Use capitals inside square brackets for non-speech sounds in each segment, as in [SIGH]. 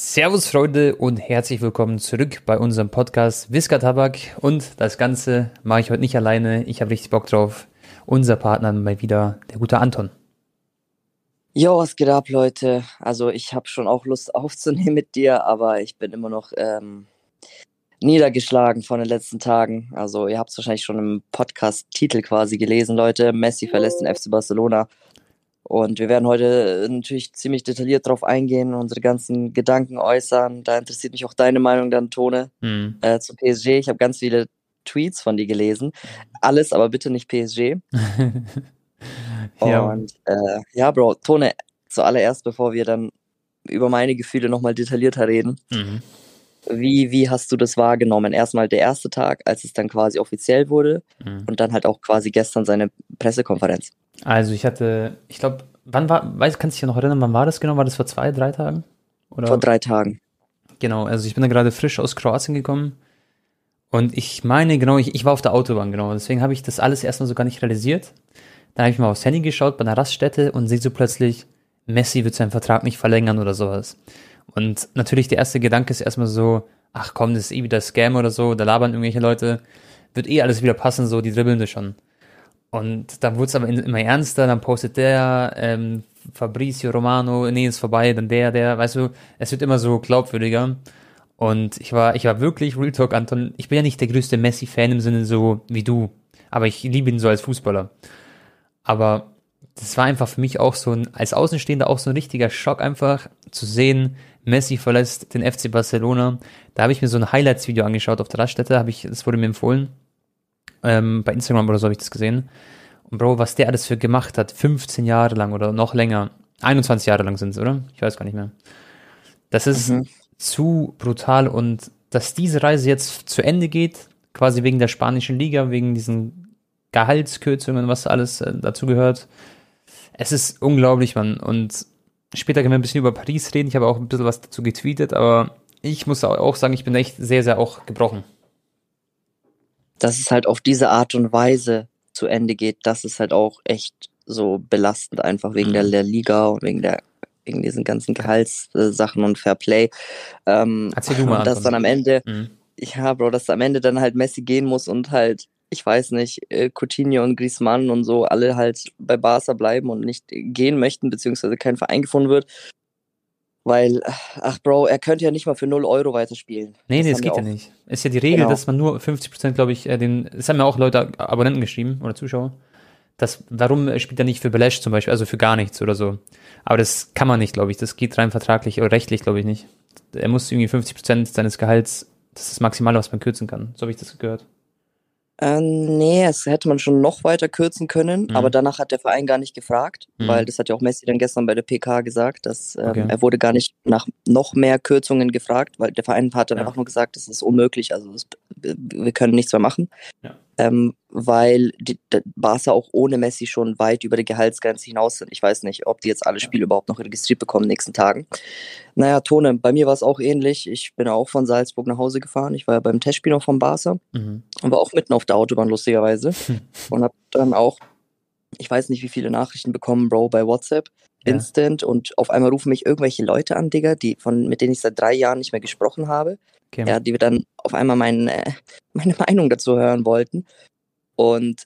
Servus Freunde und herzlich willkommen zurück bei unserem Podcast Whisker Tabak und das Ganze mache ich heute nicht alleine. Ich habe richtig Bock drauf. Unser Partner mal wieder, der gute Anton. Jo, was geht ab, Leute? Also ich habe schon auch Lust aufzunehmen mit dir, aber ich bin immer noch ähm, niedergeschlagen von den letzten Tagen. Also ihr habt es wahrscheinlich schon im Podcast-Titel quasi gelesen, Leute. Messi verlässt den FC Barcelona. Und wir werden heute äh, natürlich ziemlich detailliert darauf eingehen, unsere ganzen Gedanken äußern. Da interessiert mich auch deine Meinung dann, Tone, mhm. äh, zu PSG. Ich habe ganz viele Tweets von dir gelesen. Alles, aber bitte nicht PSG. [LAUGHS] ja. Und äh, ja, Bro, Tone, zuallererst, bevor wir dann über meine Gefühle nochmal detaillierter reden. Mhm. Wie, wie hast du das wahrgenommen? Erstmal der erste Tag, als es dann quasi offiziell wurde mhm. und dann halt auch quasi gestern seine Pressekonferenz. Also ich hatte, ich glaube, wann war, weiß, kannst du dich noch erinnern, wann war das genau? War das vor zwei, drei Tagen? Oder? Vor drei Tagen. Genau, also ich bin da gerade frisch aus Kroatien gekommen und ich meine, genau, ich, ich war auf der Autobahn, genau, deswegen habe ich das alles erstmal so gar nicht realisiert. Dann habe ich mal aufs Handy geschaut bei einer Raststätte und sehe so plötzlich, Messi wird seinen Vertrag nicht verlängern oder sowas. Und natürlich der erste Gedanke ist erstmal so, ach komm, das ist eh wieder Scam oder so, da labern irgendwelche Leute, wird eh alles wieder passen, so, die dribbeln das schon. Und dann wurde es aber immer ernster, dann postet der, ähm, Fabrizio Romano, nee, ist vorbei, dann der, der, weißt du, es wird immer so glaubwürdiger. Und ich war, ich war wirklich, Real Talk, Anton, ich bin ja nicht der größte Messi-Fan im Sinne so wie du, aber ich liebe ihn so als Fußballer. Aber das war einfach für mich auch so ein, als Außenstehender auch so ein richtiger Schock einfach zu sehen, Messi verlässt den FC Barcelona. Da habe ich mir so ein Highlights-Video angeschaut auf der Raststätte, habe ich, das wurde mir empfohlen. Ähm, bei Instagram oder so habe ich das gesehen. Und Bro, was der alles für gemacht hat, 15 Jahre lang oder noch länger, 21 Jahre lang sind es, oder? Ich weiß gar nicht mehr. Das ist mhm. zu brutal und dass diese Reise jetzt zu Ende geht, quasi wegen der spanischen Liga, wegen diesen Gehaltskürzungen, was alles äh, dazu gehört. Es ist unglaublich, Mann. Und später können wir ein bisschen über Paris reden. Ich habe auch ein bisschen was dazu getweetet, aber ich muss auch sagen, ich bin echt sehr, sehr auch gebrochen dass es halt auf diese Art und Weise zu Ende geht, das ist halt auch echt so belastend, einfach wegen der, der mhm. Liga und wegen der wegen diesen ganzen Gehaltssachen und Fairplay. Ähm, Erzähl du mal. Und dass dann am Ende, mhm. ja, Bro, dass am Ende dann halt Messi gehen muss und halt, ich weiß nicht, äh, Coutinho und Griezmann und so alle halt bei Barca bleiben und nicht gehen möchten, beziehungsweise kein Verein gefunden wird. Weil, ach Bro, er könnte ja nicht mal für 0 Euro weiterspielen. Nee, das nee, das geht ja nicht. Ist ja die Regel, genau. dass man nur 50% glaube ich, äh, den, das haben ja auch Leute, Abonnenten geschrieben oder Zuschauer. Das, warum spielt er nicht für Belesch zum Beispiel, also für gar nichts oder so. Aber das kann man nicht, glaube ich. Das geht rein vertraglich oder rechtlich, glaube ich, nicht. Er muss irgendwie 50% seines Gehalts, das ist das Maximale, was man kürzen kann. So habe ich das gehört. Äh, nee, es hätte man schon noch weiter kürzen können, mhm. aber danach hat der Verein gar nicht gefragt, mhm. weil das hat ja auch Messi dann gestern bei der PK gesagt, dass ähm, okay. er wurde gar nicht nach noch mehr Kürzungen gefragt, weil der Verein hat dann ja. einfach nur gesagt, das ist unmöglich, also das, wir können nichts mehr machen. Ja ähm, weil die, Barca auch ohne Messi schon weit über die Gehaltsgrenze hinaus sind. Ich weiß nicht, ob die jetzt alle Spiele überhaupt noch registriert bekommen in den nächsten Tagen. Naja, Tone, bei mir war es auch ähnlich. Ich bin auch von Salzburg nach Hause gefahren. Ich war ja beim Testspiel noch von Barca mhm. und war auch mitten auf der Autobahn, lustigerweise. [LAUGHS] und habe dann auch, ich weiß nicht, wie viele Nachrichten bekommen, Bro, bei WhatsApp. Ja. Instant und auf einmal rufen mich irgendwelche Leute an, Digga, die von, mit denen ich seit drei Jahren nicht mehr gesprochen habe. Okay. Ja, die wir dann auf einmal mein, äh, [LAUGHS] meine Meinung dazu hören wollten. Und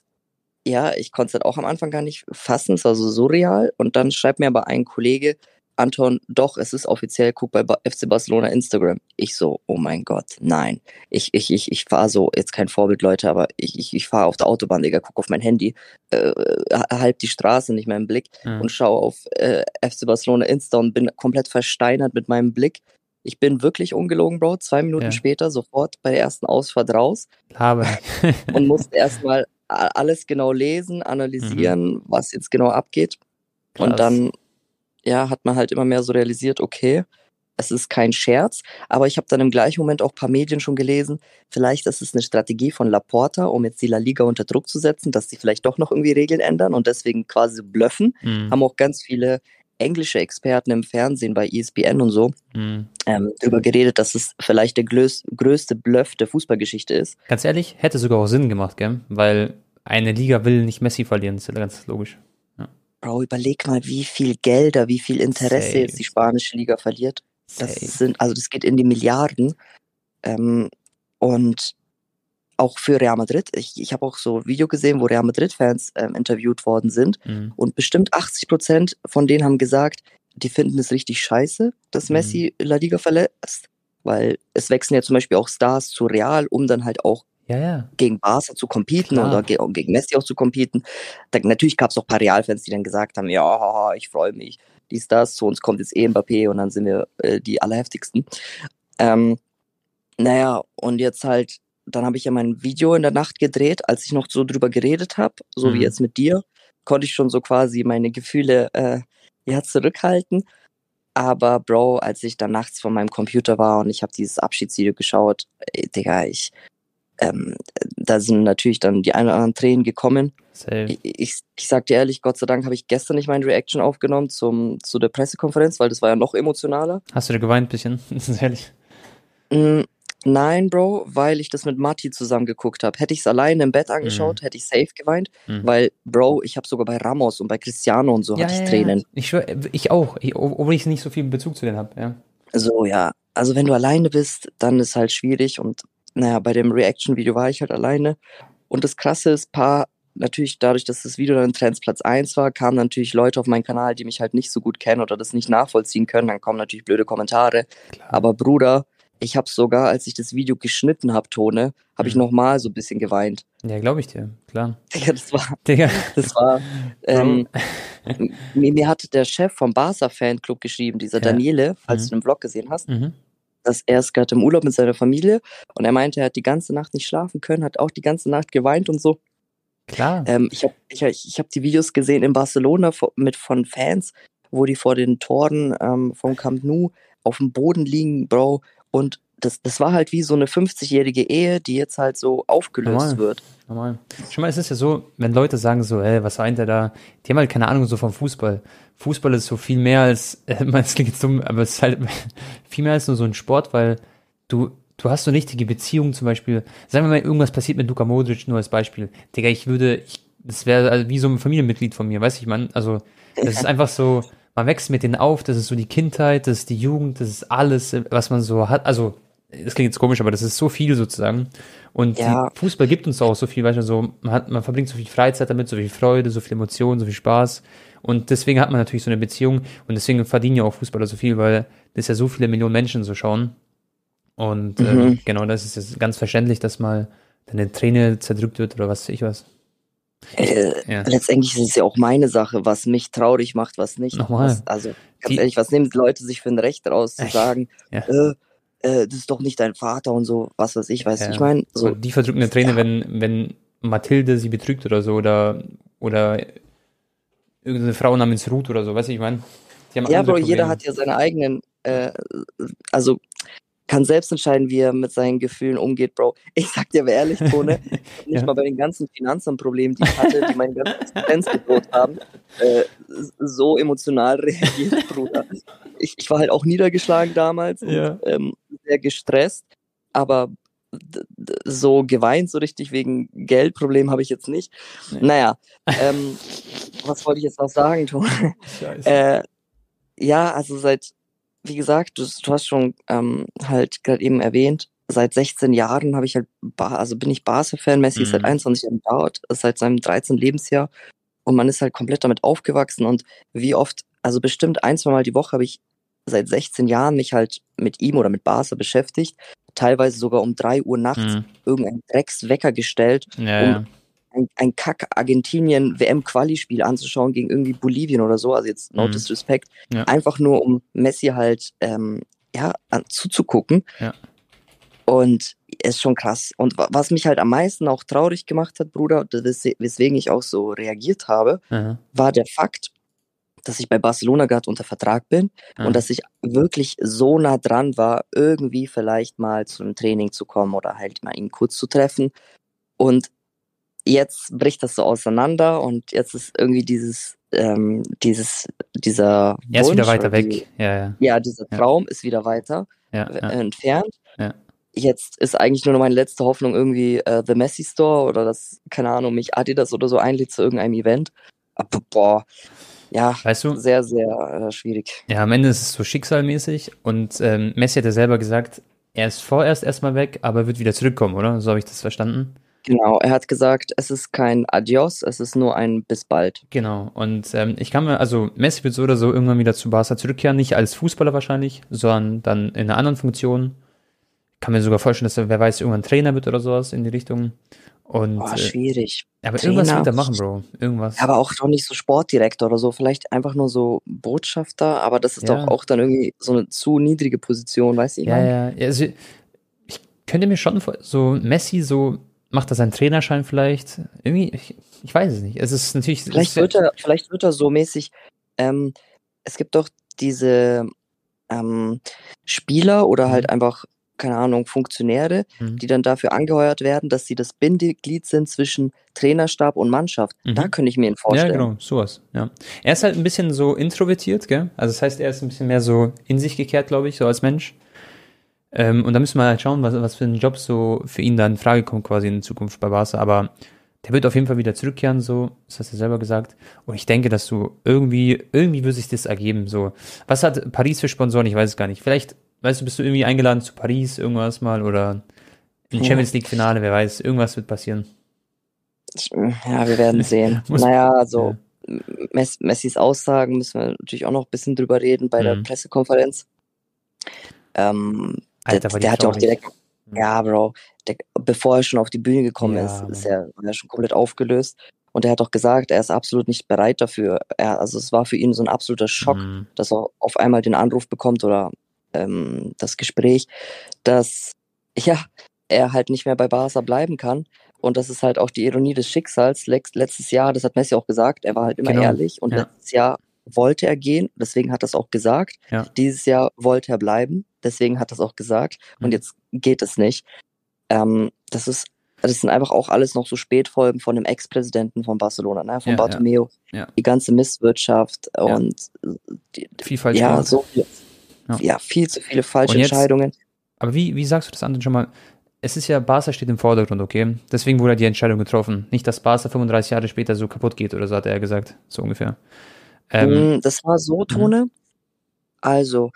ja, ich konnte es halt auch am Anfang gar nicht fassen, es war so surreal. Und dann schreibt mir aber ein Kollege, Anton, doch, es ist offiziell, guck bei FC Barcelona Instagram. Ich so, oh mein Gott, nein. Ich, ich, ich, ich fahre so, jetzt kein Vorbild, Leute, aber ich, ich, ich fahre auf der Autobahn, Digga, guck auf mein Handy, äh, halb die Straße nicht mehr im Blick mhm. und schaue auf äh, FC Barcelona Insta und bin komplett versteinert mit meinem Blick. Ich bin wirklich ungelogen, Bro. Zwei Minuten ja. später sofort bei der ersten Ausfahrt raus. Habe. [LAUGHS] und musste erstmal alles genau lesen, analysieren, mhm. was jetzt genau abgeht. Krass. Und dann, ja, hat man halt immer mehr so realisiert, okay, es ist kein Scherz, aber ich habe dann im gleichen Moment auch ein paar Medien schon gelesen, vielleicht ist es eine Strategie von Laporta, um jetzt die La Liga unter Druck zu setzen, dass sie vielleicht doch noch irgendwie Regeln ändern und deswegen quasi blöffen. Mhm. Haben auch ganz viele englische Experten im Fernsehen bei ESPN und so mhm. ähm, darüber geredet, dass es vielleicht der größ größte Bluff der Fußballgeschichte ist. Ganz ehrlich, hätte sogar auch Sinn gemacht, gell? Weil eine Liga will nicht Messi verlieren, das ist ja ganz logisch. Ja. Bro, überleg mal, wie viel Gelder, wie viel Interesse Safe. jetzt die spanische Liga verliert. Das sind, also das geht in die Milliarden. Ähm, und auch für Real Madrid. Ich, ich habe auch so ein Video gesehen, wo Real Madrid-Fans ähm, interviewt worden sind. Mhm. Und bestimmt 80 Prozent von denen haben gesagt, die finden es richtig scheiße, dass mhm. Messi La Liga verlässt. Weil es wechseln ja zum Beispiel auch Stars zu Real, um dann halt auch ja, ja. gegen Barca zu competen Klar. oder ge gegen Messi auch zu competen. Da, natürlich gab es auch ein paar Real-Fans, die dann gesagt haben, ja, ich freue mich, dies, das, zu uns kommt jetzt eh Mbappé und dann sind wir äh, die allerheftigsten. Ähm, naja, und jetzt halt dann habe ich ja mein Video in der Nacht gedreht, als ich noch so drüber geredet habe, so mhm. wie jetzt mit dir, konnte ich schon so quasi meine Gefühle äh, ja zurückhalten. Aber Bro, als ich dann nachts vor meinem Computer war und ich habe dieses Abschiedsvideo geschaut, ey, Digga, ich, ähm, da sind natürlich dann die ein oder anderen Tränen gekommen. Ich, ich, ich sag dir ehrlich, Gott sei Dank habe ich gestern nicht meine Reaction aufgenommen zum, zu der Pressekonferenz, weil das war ja noch emotionaler. Hast du da geweint ein bisschen? [LAUGHS] Ehrlich. Mm, Nein, Bro, weil ich das mit Matti zusammen geguckt habe. Hätte ich es alleine im Bett angeschaut, mhm. hätte ich safe geweint, mhm. weil, Bro, ich habe sogar bei Ramos und bei Cristiano und so ja, hatte ich ja, Tränen. Ja. Ich, schwör, ich auch, ich, obwohl ich nicht so viel Bezug zu denen habe, ja. So, ja. Also wenn du alleine bist, dann ist halt schwierig und naja, bei dem Reaction-Video war ich halt alleine. Und das Krasse ist, paar, natürlich dadurch, dass das Video dann Trends Platz 1 war, kamen natürlich Leute auf meinen Kanal, die mich halt nicht so gut kennen oder das nicht nachvollziehen können. Dann kommen natürlich blöde Kommentare. Klar. Aber Bruder, ich habe sogar, als ich das Video geschnitten habe, Tone, habe ich mhm. nochmal so ein bisschen geweint. Ja, glaube ich dir, klar. Digga, das war, [LAUGHS] Digga. das war, ähm, [LAUGHS] mir, mir hat der Chef vom Barca Fanclub geschrieben, dieser ja. Daniele, falls mhm. du den Vlog gesehen hast, mhm. dass er ist gerade im Urlaub mit seiner Familie und er meinte, er hat die ganze Nacht nicht schlafen können, hat auch die ganze Nacht geweint und so. Klar. Ähm, ich habe ich, ich hab die Videos gesehen in Barcelona mit von Fans, wo die vor den Toren ähm, vom Camp Nou auf dem Boden liegen, Bro, und das, das war halt wie so eine 50-jährige Ehe, die jetzt halt so aufgelöst Normal. wird. Normal. Schon mal, es ist ja so, wenn Leute sagen so, ey, was weint der da? Die haben halt keine Ahnung so vom Fußball. Fußball ist so viel mehr als, [LAUGHS] äh, es klingt jetzt dumm, aber es ist halt [LAUGHS] viel mehr als nur so ein Sport, weil du, du hast so eine richtige Beziehung zum Beispiel. Sagen wir mal, irgendwas passiert mit Luka Modric, nur als Beispiel. Digga, ich würde, ich, das wäre also wie so ein Familienmitglied von mir, weiß ich, man. Also, das ist einfach so, man wächst mit denen auf, das ist so die Kindheit, das ist die Jugend, das ist alles, was man so hat. Also, das klingt jetzt komisch, aber das ist so viel sozusagen. Und ja. Fußball gibt uns auch so viel, weißt du, so, man, hat, man verbringt so viel Freizeit damit, so viel Freude, so viel Emotionen, so viel Spaß. Und deswegen hat man natürlich so eine Beziehung und deswegen verdienen ja auch Fußballer so viel, weil das ja so viele Millionen Menschen so schauen. Und mhm. äh, genau, das ist jetzt ganz verständlich, dass mal deine Träne zerdrückt wird oder was weiß ich was. Äh, ja. Letztendlich ist es ja auch meine Sache, was mich traurig macht, was nicht. Nochmal. Was, also, ganz die, ehrlich, was nehmen Leute sich für ein Recht raus zu sagen, ja. äh, äh, das ist doch nicht dein Vater und so, was weiß ich, weiß ja. ich meine. So, die verdrücken eine Träne, wenn, wenn Mathilde sie betrügt oder so, oder, oder irgendeine Frau namens Ruth oder so, weißt du, ich meine. Ja, Bro, jeder hat ja seine eigenen, äh, also kann selbst entscheiden, wie er mit seinen Gefühlen umgeht, Bro. [LAUGHS] Ich sag dir aber ehrlich, Tone, [LAUGHS] nicht ja. mal bei den ganzen Finanzamtproblemen, die ich hatte, die meine ganze Existenz [LAUGHS] bedroht haben, äh, so emotional reagiert, Bruder. Ich, ich, war halt auch niedergeschlagen damals ja. und ähm, sehr gestresst, aber so geweint, so richtig wegen Geldproblem habe ich jetzt nicht. Nee. Naja, ähm, was wollte ich jetzt noch sagen, Tone? Äh, ja, also seit wie gesagt, du, du hast schon ähm, halt gerade eben erwähnt, seit 16 Jahren habe ich halt, Bar, also bin ich Barca-Fan, Messi mhm. ist seit 21 Jahren dort, seit seinem 13. Lebensjahr und man ist halt komplett damit aufgewachsen und wie oft, also bestimmt ein, zwei Mal die Woche habe ich seit 16 Jahren mich halt mit ihm oder mit Barca beschäftigt, teilweise sogar um drei Uhr nachts mhm. irgendeinen Dreckswecker gestellt, ja, um ja ein, ein Kack-Argentinien-WM-Quali-Spiel anzuschauen gegen irgendwie Bolivien oder so, also jetzt no mhm. disrespect, ja. einfach nur um Messi halt ähm, ja, zuzugucken. Ja. Und ist schon krass. Und was mich halt am meisten auch traurig gemacht hat, Bruder, weswegen ich auch so reagiert habe, mhm. war der Fakt, dass ich bei Barcelona gerade unter Vertrag bin mhm. und dass ich wirklich so nah dran war, irgendwie vielleicht mal zu einem Training zu kommen oder halt mal ihn kurz zu treffen. Und jetzt bricht das so auseinander und jetzt ist irgendwie dieses, ähm, dieses, dieser Er ist wieder weiter weg. Die, ja, ja. ja, dieser Traum ja. ist wieder weiter ja, ja. entfernt. Ja. Jetzt ist eigentlich nur noch meine letzte Hoffnung irgendwie äh, The Messi Store oder das, keine Ahnung, mich Adidas oder so einlädt zu irgendeinem Event. Aber boah, ja, weißt du? sehr, sehr äh, schwierig. Ja, am Ende ist es so schicksalmäßig und ähm, Messi hat ja selber gesagt, er ist vorerst erstmal weg, aber wird wieder zurückkommen, oder? So habe ich das verstanden. Genau, er hat gesagt, es ist kein Adios, es ist nur ein bis bald. Genau, und ähm, ich kann mir, also Messi wird so oder so irgendwann wieder zu Barca zurückkehren, nicht als Fußballer wahrscheinlich, sondern dann in einer anderen Funktion. Ich kann mir sogar vorstellen, dass er, wer weiß, irgendwann Trainer wird oder sowas in die Richtung. Und, Boah, schwierig. Äh, aber Trainer, irgendwas wird er machen, Bro. Irgendwas. Aber auch doch nicht so Sportdirektor oder so. Vielleicht einfach nur so Botschafter, aber das ist ja. doch auch dann irgendwie so eine zu niedrige Position, weißt du? Ja, ja, ja. Also, ich könnte mir schon so Messi so macht er seinen Trainerschein vielleicht? Irgendwie, ich, ich weiß es nicht. Es ist natürlich. Vielleicht wird er, vielleicht wird er so mäßig. Ähm, es gibt doch diese ähm, Spieler oder halt mhm. einfach, keine Ahnung, Funktionäre, mhm. die dann dafür angeheuert werden, dass sie das Bindeglied sind zwischen Trainerstab und Mannschaft. Mhm. Da könnte ich mir ihn vorstellen. Ja, genau, sowas. Ja. Er ist halt ein bisschen so introvertiert, gell? Also das heißt, er ist ein bisschen mehr so in sich gekehrt, glaube ich, so als Mensch. Ähm, und da müssen wir halt schauen, was, was für ein Job so für ihn da in Frage kommt, quasi in Zukunft bei Barca. Aber der wird auf jeden Fall wieder zurückkehren, so, das hast du selber gesagt. Und ich denke, dass du irgendwie, irgendwie wird sich das ergeben, so. Was hat Paris für Sponsoren? Ich weiß es gar nicht. Vielleicht, weißt du, bist du irgendwie eingeladen zu Paris, irgendwas mal, oder in Champions League Finale, wer weiß, irgendwas wird passieren. Ja, wir werden [LAUGHS] sehen. naja, also, ja. Messis Aussagen müssen wir natürlich auch noch ein bisschen drüber reden bei mhm. der Pressekonferenz. Ähm, Alter, der, der hat ja auch direkt, mhm. ja, Bro, der, bevor er schon auf die Bühne gekommen ja, ist, ist er, er schon komplett aufgelöst. Und er hat auch gesagt, er ist absolut nicht bereit dafür. Er, also es war für ihn so ein absoluter Schock, mhm. dass er auf einmal den Anruf bekommt oder ähm, das Gespräch, dass ja, er halt nicht mehr bei Barca bleiben kann. Und das ist halt auch die Ironie des Schicksals. Letztes Jahr, das hat Messi auch gesagt, er war halt immer genau. ehrlich. Und ja. letztes Jahr wollte er gehen, deswegen hat er es auch gesagt. Ja. Dieses Jahr wollte er bleiben, deswegen hat er es auch gesagt. Mhm. Und jetzt geht es nicht. Ähm, das ist, das sind einfach auch alles noch so Spätfolgen von dem Ex-Präsidenten von Barcelona, ne? von ja, Bartomeu. Ja. Die ganze Misswirtschaft und die, viel falsch ja, so viel, ja. viel zu viele falsche jetzt, Entscheidungen. Aber wie, wie sagst du das anderen schon mal? Es ist ja, Barca steht im Vordergrund, okay? Deswegen wurde die Entscheidung getroffen. Nicht, dass Barca 35 Jahre später so kaputt geht oder so, hat er gesagt. So ungefähr. Ähm, mm, das war so, mhm. Tone. Also,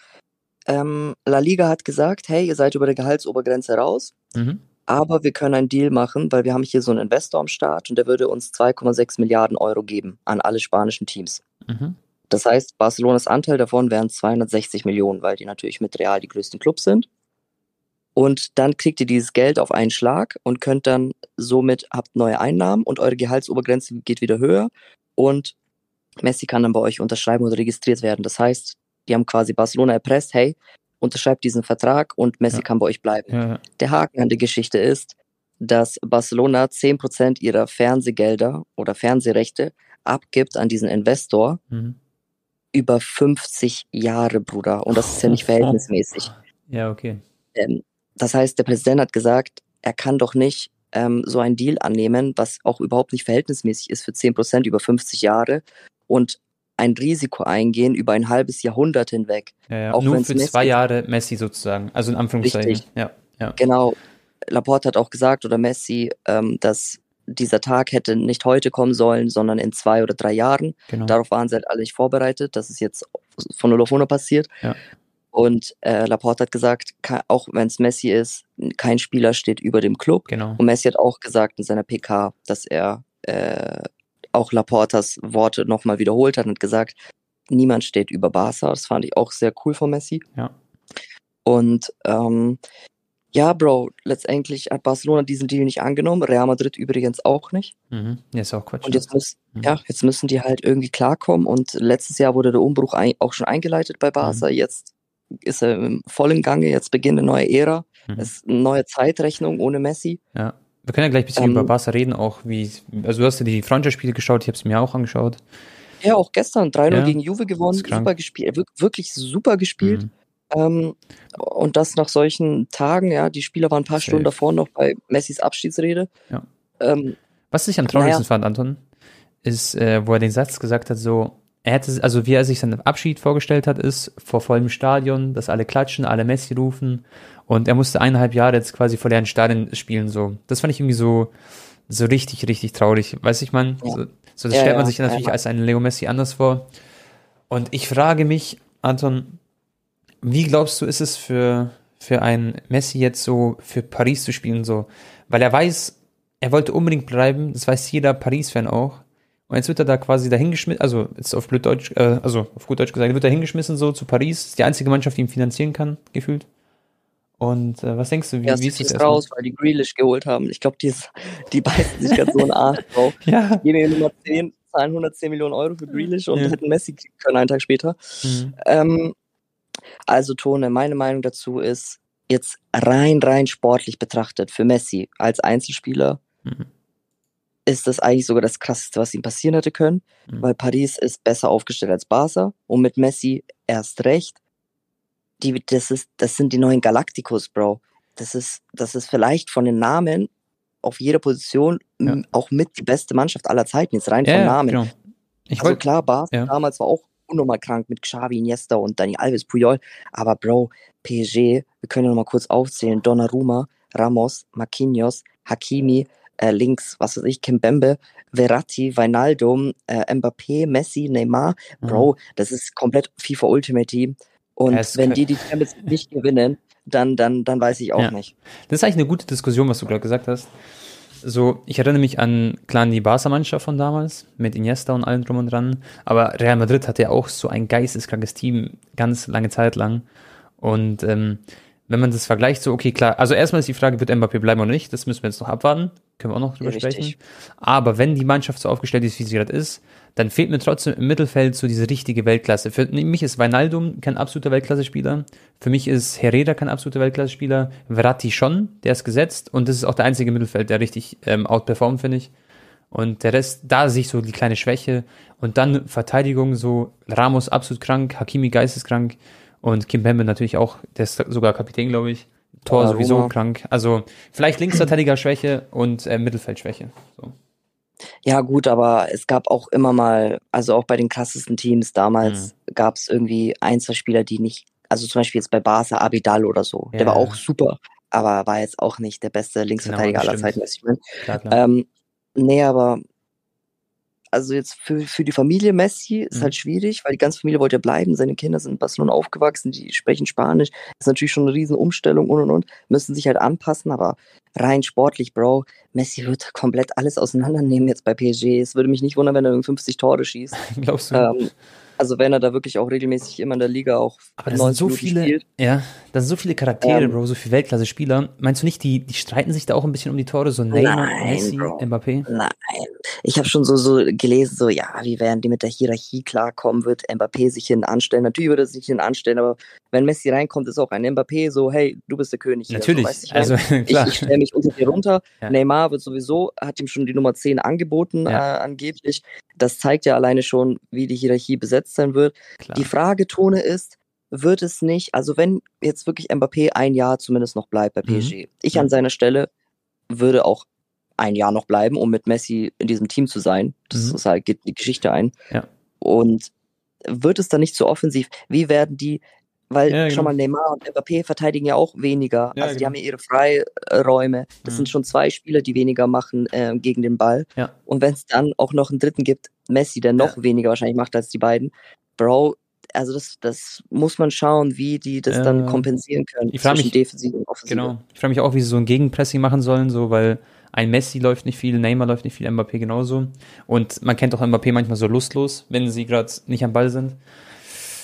ähm, La Liga hat gesagt, hey, ihr seid über der Gehaltsobergrenze raus, mhm. aber wir können einen Deal machen, weil wir haben hier so einen Investor am Start und der würde uns 2,6 Milliarden Euro geben an alle spanischen Teams. Mhm. Das heißt, Barcelonas Anteil davon wären 260 Millionen, weil die natürlich mit Real die größten Clubs sind. Und dann kriegt ihr dieses Geld auf einen Schlag und könnt dann somit habt neue Einnahmen und eure Gehaltsobergrenze geht wieder höher und Messi kann dann bei euch unterschreiben oder registriert werden. Das heißt, die haben quasi Barcelona erpresst, hey, unterschreibt diesen Vertrag und Messi ja. kann bei euch bleiben. Ja. Der Haken an der Geschichte ist, dass Barcelona 10% ihrer Fernsehgelder oder Fernsehrechte abgibt an diesen Investor mhm. über 50 Jahre, Bruder. Und das ist ja nicht [LAUGHS] verhältnismäßig. Ja, okay. Ähm, das heißt, der Präsident hat gesagt, er kann doch nicht ähm, so einen Deal annehmen, was auch überhaupt nicht verhältnismäßig ist für 10% über 50 Jahre und ein Risiko eingehen über ein halbes Jahrhundert hinweg. Ja, ja. Auch Nur für Messi zwei Jahre Messi sozusagen, also in Anführungszeichen. Richtig. Ja, ja. Genau. Laporte hat auch gesagt, oder Messi, ähm, dass dieser Tag hätte nicht heute kommen sollen, sondern in zwei oder drei Jahren. Genau. Darauf waren sie halt alle nicht vorbereitet. Das ist jetzt von 0 auf 100 passiert. Ja. Und äh, Laporte hat gesagt, auch wenn es Messi ist, kein Spieler steht über dem Club. Genau. Und Messi hat auch gesagt in seiner PK, dass er äh, auch Laportas Worte nochmal wiederholt hat und gesagt, niemand steht über Barca. Das fand ich auch sehr cool von Messi. Ja. Und ähm, ja, Bro, letztendlich hat Barcelona diesen Deal nicht angenommen, Real Madrid übrigens auch nicht. Mhm. Ja, ist auch Quatsch. Und jetzt, muss, mhm. ja, jetzt müssen die halt irgendwie klarkommen. Und letztes Jahr wurde der Umbruch ein, auch schon eingeleitet bei Barca. Mhm. Jetzt ist er im vollen Gange, jetzt beginnt eine neue Ära. Mhm. Es ist eine neue Zeitrechnung ohne Messi. Ja. Wir können ja gleich ein bisschen ähm, über Barca reden, auch wie, also du hast ja die Freundschaftsspiele geschaut, ich habe es mir auch angeschaut. Ja, auch gestern 3-0 ja, gegen Juve gewonnen, super gespielt, wirklich super gespielt. Mhm. Ähm, und das nach solchen Tagen, ja, die Spieler waren ein paar Safe. Stunden davor noch bei Messis Abschiedsrede. Ja. Ähm, Was ich am traurigsten naja. fand, Anton, ist, äh, wo er den Satz gesagt hat, so, er hätte, also wie er sich seinen Abschied vorgestellt hat, ist vor vollem Stadion, dass alle klatschen, alle Messi rufen und er musste eineinhalb Jahre jetzt quasi vor leeren Stadien spielen, so. Das fand ich irgendwie so, so richtig, richtig traurig. Weiß ich man, ja. so, so, das ja, stellt man sich natürlich als einen Leo Messi anders vor. Und ich frage mich, Anton, wie glaubst du, ist es für, für ein Messi jetzt so für Paris zu spielen, so? Weil er weiß, er wollte unbedingt bleiben, das weiß jeder Paris-Fan auch. Und jetzt wird er da quasi dahingeschmissen, also jetzt auf blöd Deutsch, äh, also auf gut Deutsch gesagt, wird er hingeschmissen so zu Paris. Das ist die einzige Mannschaft, die ihn finanzieren kann, gefühlt. Und äh, was denkst du, wie, ja, wie ist das raus, weil die Grealish geholt haben. Ich glaube, die, die beißen sich gerade so einen Arsch [LAUGHS] drauf. ja. Geben mir Nummer 10, zahlen 110 Millionen Euro für Grealish und ja. hätten Messi können einen Tag später. Mhm. Ähm, also Tone, meine Meinung dazu ist, jetzt rein, rein sportlich betrachtet, für Messi als Einzelspieler, mhm. ist das eigentlich sogar das Krasseste, was ihm passieren hätte können, mhm. weil Paris ist besser aufgestellt als Barca und mit Messi erst recht. Die, das, ist, das sind die neuen Galacticos, Bro. Das ist, das ist vielleicht von den Namen auf jeder Position ja. auch mit die beste Mannschaft aller Zeiten, jetzt rein ja, vom Namen. Genau. Ich also wollt, klar, Barca ja. damals war auch unnormal krank mit Xavi, Iniesta und Dani Alves, Puyol. Aber Bro, PSG, wir können ja noch mal kurz aufzählen. Donnarumma, Ramos, Marquinhos, Hakimi, äh, links, was weiß ich, Kimbembe, Verratti, Wijnaldum, äh, Mbappé, Messi, Neymar. Mhm. Bro, das ist komplett FIFA Ultimate Team. Und ja, wenn die die Champions nicht gewinnen, dann, dann, dann weiß ich auch ja. nicht. Das ist eigentlich eine gute Diskussion, was du gerade gesagt hast so, ich erinnere mich an klar an die Barca-Mannschaft von damals, mit Iniesta und allem drum und dran. Aber Real Madrid hatte ja auch so ein geisteskrankes Team, ganz lange Zeit lang. Und ähm, wenn man das vergleicht, so, okay, klar, also erstmal ist die Frage, wird Mbappé bleiben oder nicht? Das müssen wir jetzt noch abwarten. Können wir auch noch drüber ja, sprechen. Aber wenn die Mannschaft so aufgestellt ist, wie sie gerade ist, dann fehlt mir trotzdem im Mittelfeld so diese richtige Weltklasse. Für mich ist Weinaldum kein absoluter Weltklasse-Spieler. Für mich ist Herrera kein absoluter Weltklasse-Spieler. Verratti schon, der ist gesetzt. Und das ist auch der einzige Mittelfeld, der richtig ähm, outperformt, finde ich. Und der Rest, da sehe ich so die kleine Schwäche. Und dann Verteidigung, so Ramos absolut krank, Hakimi geisteskrank und Kim Pembe natürlich auch, der ist sogar Kapitän, glaube ich. Tor ja, sowieso krank. Also vielleicht Linksverteidiger-Schwäche und äh, Mittelfeldschwäche. So. Ja, gut, aber es gab auch immer mal, also auch bei den krassesten Teams damals mhm. gab es irgendwie ein, zwei Spieler, die nicht, also zum Beispiel jetzt bei Barca Abidal oder so, ja, der war auch super, aber war jetzt auch nicht der beste Linksverteidiger genau, aller Zeiten, was ich meine. Klar, klar. Ähm, nee, aber also jetzt für, für die Familie Messi ist halt mhm. halt schwierig, weil die ganze Familie wollte ja bleiben. Seine Kinder sind in Barcelona aufgewachsen, die sprechen Spanisch. Ist natürlich schon eine riesen Umstellung und und und. Müssen sich halt anpassen, aber rein sportlich, Bro, Messi wird komplett alles auseinandernehmen jetzt bei PSG. Es würde mich nicht wundern, wenn er 50 Tore schießt. [LAUGHS] Glaubst du? Ähm, also wenn er da wirklich auch regelmäßig immer in der Liga auch Aber das sind so viele, spielt. Ja, das sind so viele Charaktere, ähm, Bro, so viele Weltklasse-Spieler. Meinst du nicht, die, die streiten sich da auch ein bisschen um die Tore, so Neymar, nein, Messi, Bro. Mbappé? Nein. Ich habe schon so, so gelesen, so, ja, wie werden die mit der Hierarchie klarkommen, wird Mbappé sich hin anstellen. Natürlich wird er sich hin anstellen, aber wenn Messi reinkommt, ist auch ein Mbappé so, hey, du bist der König. Natürlich, hier. also, weißt, [LAUGHS] ich, klar. ich, ich stelle mich unter dir runter. Ja. Neymar wird sowieso, hat ihm schon die Nummer 10 angeboten, ja. äh, angeblich. Das zeigt ja alleine schon, wie die Hierarchie besetzt sein wird. Klar. Die Fragetone ist, wird es nicht, also wenn jetzt wirklich Mbappé ein Jahr zumindest noch bleibt bei PSG, mhm. ich an seiner Stelle würde auch ein Jahr noch bleiben, um mit Messi in diesem Team zu sein. Das mhm. ist halt, geht die Geschichte ein. Ja. Und wird es dann nicht so offensiv? Wie werden die, weil ja, genau. schon mal Neymar und Mbappé verteidigen ja auch weniger. Ja, also die genau. haben ja ihre Freiräume. Das mhm. sind schon zwei Spieler, die weniger machen äh, gegen den Ball. Ja. Und wenn es dann auch noch einen dritten gibt, Messi, der noch weniger wahrscheinlich macht als die beiden, Bro, also das, das muss man schauen, wie die das äh, dann kompensieren können ich zwischen mich, Defensive und Offensive. Genau. Ich frage mich auch, wie sie so ein Gegenpressing machen sollen, so weil ein Messi läuft nicht viel, Neymar läuft nicht viel, Mbappé genauso. Und man kennt auch Mbappé manchmal so lustlos, wenn sie gerade nicht am Ball sind.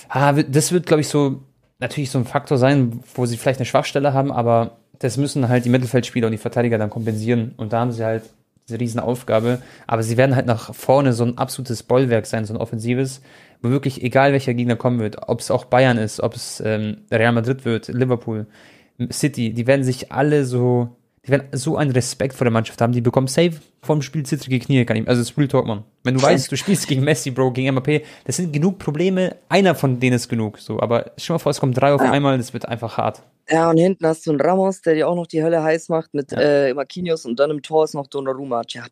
Ah, das wird, glaube ich, so natürlich so ein Faktor sein, wo sie vielleicht eine Schwachstelle haben, aber das müssen halt die Mittelfeldspieler und die Verteidiger dann kompensieren. Und da haben sie halt diese Riesenaufgabe. Aber sie werden halt nach vorne so ein absolutes Bollwerk sein, so ein offensives, wo wirklich egal welcher Gegner kommen wird, ob es auch Bayern ist, ob es ähm, Real Madrid wird, Liverpool, City, die werden sich alle so die werden so einen Respekt vor der Mannschaft haben, die bekommen safe vom Spiel zittrige Knie, kann ich, also das Real Talk, man. Wenn du weißt, du spielst gegen Messi, Bro, gegen MAP, das sind genug Probleme, einer von denen ist genug, so, aber stell mal vor, es kommen drei auf einmal, das wird einfach hart. Ja, und hinten hast du einen Ramos, der dir auch noch die Hölle heiß macht mit ja. äh, Marquinhos und dann im Tor ist noch Donnarumma. Ja,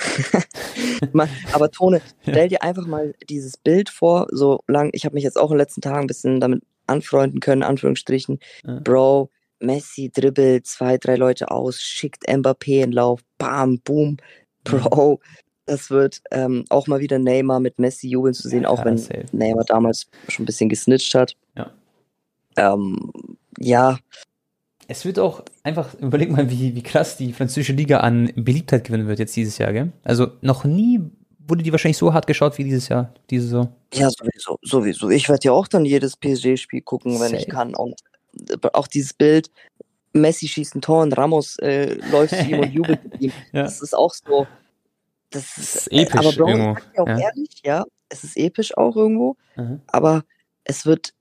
[LAUGHS] aber Tone, stell dir einfach mal dieses Bild vor, so lang, ich habe mich jetzt auch in den letzten Tagen ein bisschen damit anfreunden können, Anführungsstrichen. Ja. Bro, Messi dribbelt zwei, drei Leute aus, schickt Mbappé in Lauf, bam, boom, [LAUGHS] Bro. das wird ähm, auch mal wieder Neymar mit Messi jubeln zu sehen, ja, auch wenn safe. Neymar damals schon ein bisschen gesnitcht hat. Ja. Ähm, ja. Es wird auch einfach, überleg mal, wie, wie krass die französische Liga an Beliebtheit gewinnen wird jetzt dieses Jahr, gell? Also noch nie wurde die wahrscheinlich so hart geschaut wie dieses Jahr, diese Saison. Ja, sowieso, sowieso. Ich werde ja auch dann jedes PSG-Spiel gucken, wenn Safe. ich kann. Und auch dieses Bild, Messi schießt ein Tor und Ramos äh, läuft zu ihm und jubelt mit ihm. Ja. Das ist auch so, das ist, das ist episch aber Bro, irgendwo. Ich ja auch ja. ehrlich, ja, es ist episch auch irgendwo, mhm. aber es wird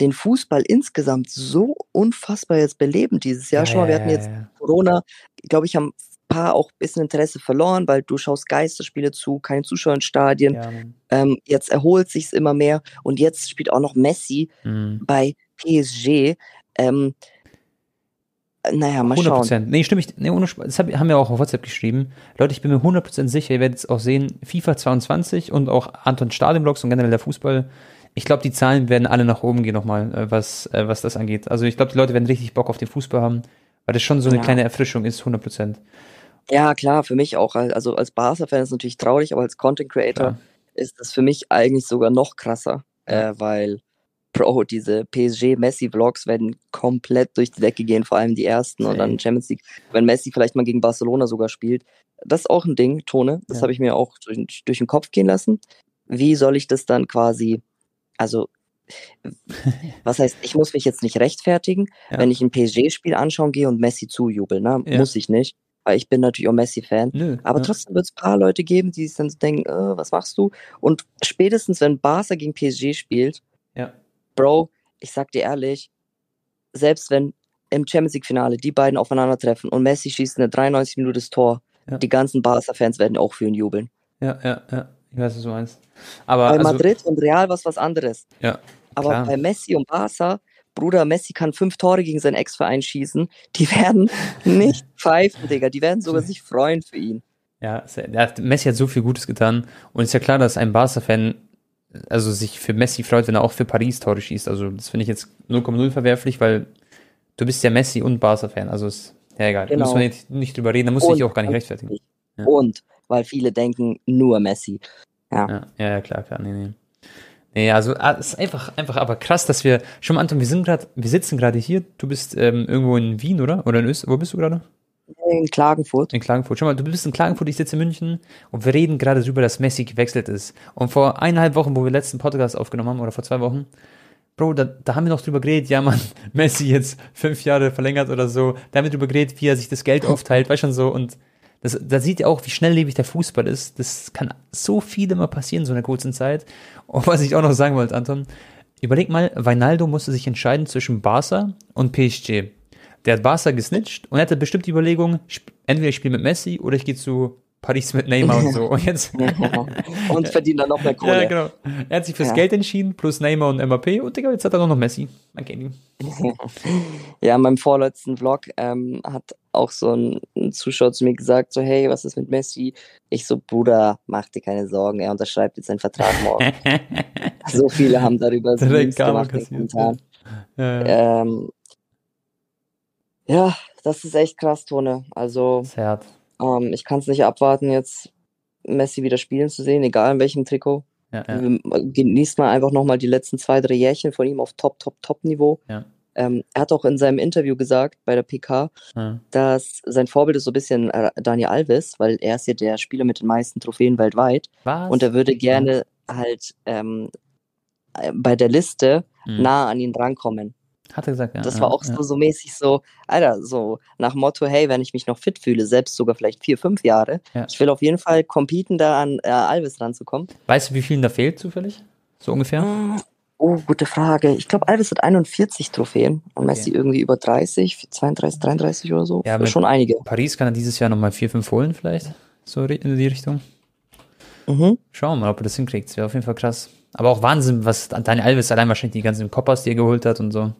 den Fußball insgesamt so unfassbar jetzt beleben dieses Jahr. Ja, Schau mal, wir hatten jetzt Corona, glaube ich, haben paar auch ein bisschen Interesse verloren, weil du schaust Geisterspiele zu, keine Zuschauer in Stadien. Ja, ähm, jetzt erholt sich's immer mehr und jetzt spielt auch noch Messi mhm. bei PSG. Ähm, naja, mal 100%. schauen. Nee, stimmt. Ich, nee, ohne, das haben wir auch auf WhatsApp geschrieben. Leute, ich bin mir 100% sicher, ihr werdet es auch sehen, FIFA 22 und auch Anton Stadionblocks und generell der Fußball. Ich glaube, die Zahlen werden alle nach oben gehen nochmal, äh, was, äh, was das angeht. Also ich glaube, die Leute werden richtig Bock auf den Fußball haben, weil das schon so eine ja. kleine Erfrischung ist, 100%. Ja, klar, für mich auch. Also als Barca-Fan ist es natürlich traurig, aber als Content-Creator ja. ist das für mich eigentlich sogar noch krasser, äh, weil Bro, diese PSG-Messi-Vlogs werden komplett durch die Decke gehen, vor allem die ersten und dann Champions League, wenn Messi vielleicht mal gegen Barcelona sogar spielt. Das ist auch ein Ding, Tone, das ja. habe ich mir auch durch, durch den Kopf gehen lassen. Wie soll ich das dann quasi, also [LAUGHS] was heißt, ich muss mich jetzt nicht rechtfertigen, ja. wenn ich ein PSG-Spiel anschauen gehe und Messi zujubeln, ne? Ja. Muss ich nicht, weil ich bin natürlich auch Messi-Fan. Aber ja. trotzdem wird es ein paar Leute geben, die sich dann denken, äh, was machst du? Und spätestens, wenn Barca gegen PSG spielt, ja. Bro, ich sag dir ehrlich, selbst wenn im Champions League-Finale die beiden aufeinandertreffen und Messi schießt eine 93 Minuten das Tor, ja. die ganzen Barca-Fans werden auch für ihn jubeln. Ja, ja, ja. Ich weiß, was du meinst. Aber, bei also, Madrid und Real was was anderes. Ja. Aber klar. bei Messi und Barca, Bruder, Messi kann fünf Tore gegen seinen Ex-Verein schießen. Die werden nicht [LAUGHS] pfeifen, Digga. Die werden sogar sich freuen für ihn. Ja, Messi hat so viel Gutes getan. Und ist ja klar, dass ein Barca-Fan also sich für Messi freut, wenn er auch für Paris Tore schießt. Also das finde ich jetzt 0,0 verwerflich, weil du bist ja Messi und Barca-Fan. Also ist ja egal. Genau. Da muss man nicht, nicht drüber reden, da muss ich auch gar nicht rechtfertigen. Ja. Und weil viele denken, nur Messi. Ja, ja, ja klar, klar. Nee, nee. Nee, also ah, es ist einfach, einfach aber krass, dass wir schon mal, Anton, wir sind gerade, wir sitzen gerade hier. Du bist ähm, irgendwo in Wien, oder? Oder in Österreich? Wo bist du gerade? In Klagenfurt. In Klagenfurt. Schau mal, du bist in Klagenfurt, ich sitze in München und wir reden gerade darüber, dass Messi gewechselt ist. Und vor eineinhalb Wochen, wo wir letzten Podcast aufgenommen haben, oder vor zwei Wochen, Bro, da, da haben wir noch drüber geredet, ja man, [LAUGHS] Messi jetzt fünf Jahre verlängert oder so. Da haben wir drüber geredet, wie er sich das Geld aufteilt, weißt schon so. Und das, da sieht ihr auch, wie schnelllebig der Fußball ist. Das kann so viel immer passieren in so einer kurzen Zeit. Und was ich auch noch sagen wollte, Anton, überleg mal, Weinaldo musste sich entscheiden zwischen Barca und PSG. Der hat Barca gesnitcht und er hatte bestimmt die Überlegung, entweder ich spiele mit Messi oder ich gehe zu Paris mit Neymar und so. [LAUGHS] Und jetzt. und verdient dann noch mehr Kohle. Ja, genau. Er hat sich fürs ja. Geld entschieden, plus Neymar und MAP und Digga, jetzt hat er noch, noch Messi. Man kennt ihn. [LAUGHS] ja, in meinem vorletzten Vlog ähm, hat auch so ein, Zuschauer zu mir gesagt, so, hey, was ist mit Messi? Ich so, Bruder, mach dir keine Sorgen, er unterschreibt jetzt seinen Vertrag morgen. [LAUGHS] so viele haben darüber so gemacht in Ja, ja. Ähm, ja, das ist echt krass, Tone. Also, ähm, ich kann es nicht abwarten, jetzt Messi wieder spielen zu sehen, egal in welchem Trikot. Ja, ja. Genießt mal einfach nochmal die letzten zwei, drei Jährchen von ihm auf Top, Top, Top-Niveau. Ja. Ähm, er hat auch in seinem Interview gesagt bei der PK, ja. dass sein Vorbild ist so ein bisschen äh, Daniel Alves, weil er ist ja der Spieler mit den meisten Trophäen weltweit. Was? Und er würde gerne halt ähm, äh, bei der Liste hm. nah an ihn drankommen. Hat er gesagt, ja. Das war auch ja. so, so mäßig so, Alter, so nach Motto, hey, wenn ich mich noch fit fühle, selbst sogar vielleicht vier, fünf Jahre, ja. ich will auf jeden Fall competen, da an äh, Alves ranzukommen. Weißt du, wie vielen da fehlt zufällig? So ungefähr? Oh, gute Frage. Ich glaube, Alves hat 41 Trophäen und Messi okay. irgendwie über 30, 32, 33 oder so. Ja, schon einige. Paris kann er dieses Jahr nochmal vier, fünf holen vielleicht, so in die Richtung. Mhm. Schauen wir mal, ob er das hinkriegt. Das wäre auf jeden Fall krass. Aber auch Wahnsinn, was Daniel Alves allein wahrscheinlich die ganzen Coppers, die er geholt hat und so.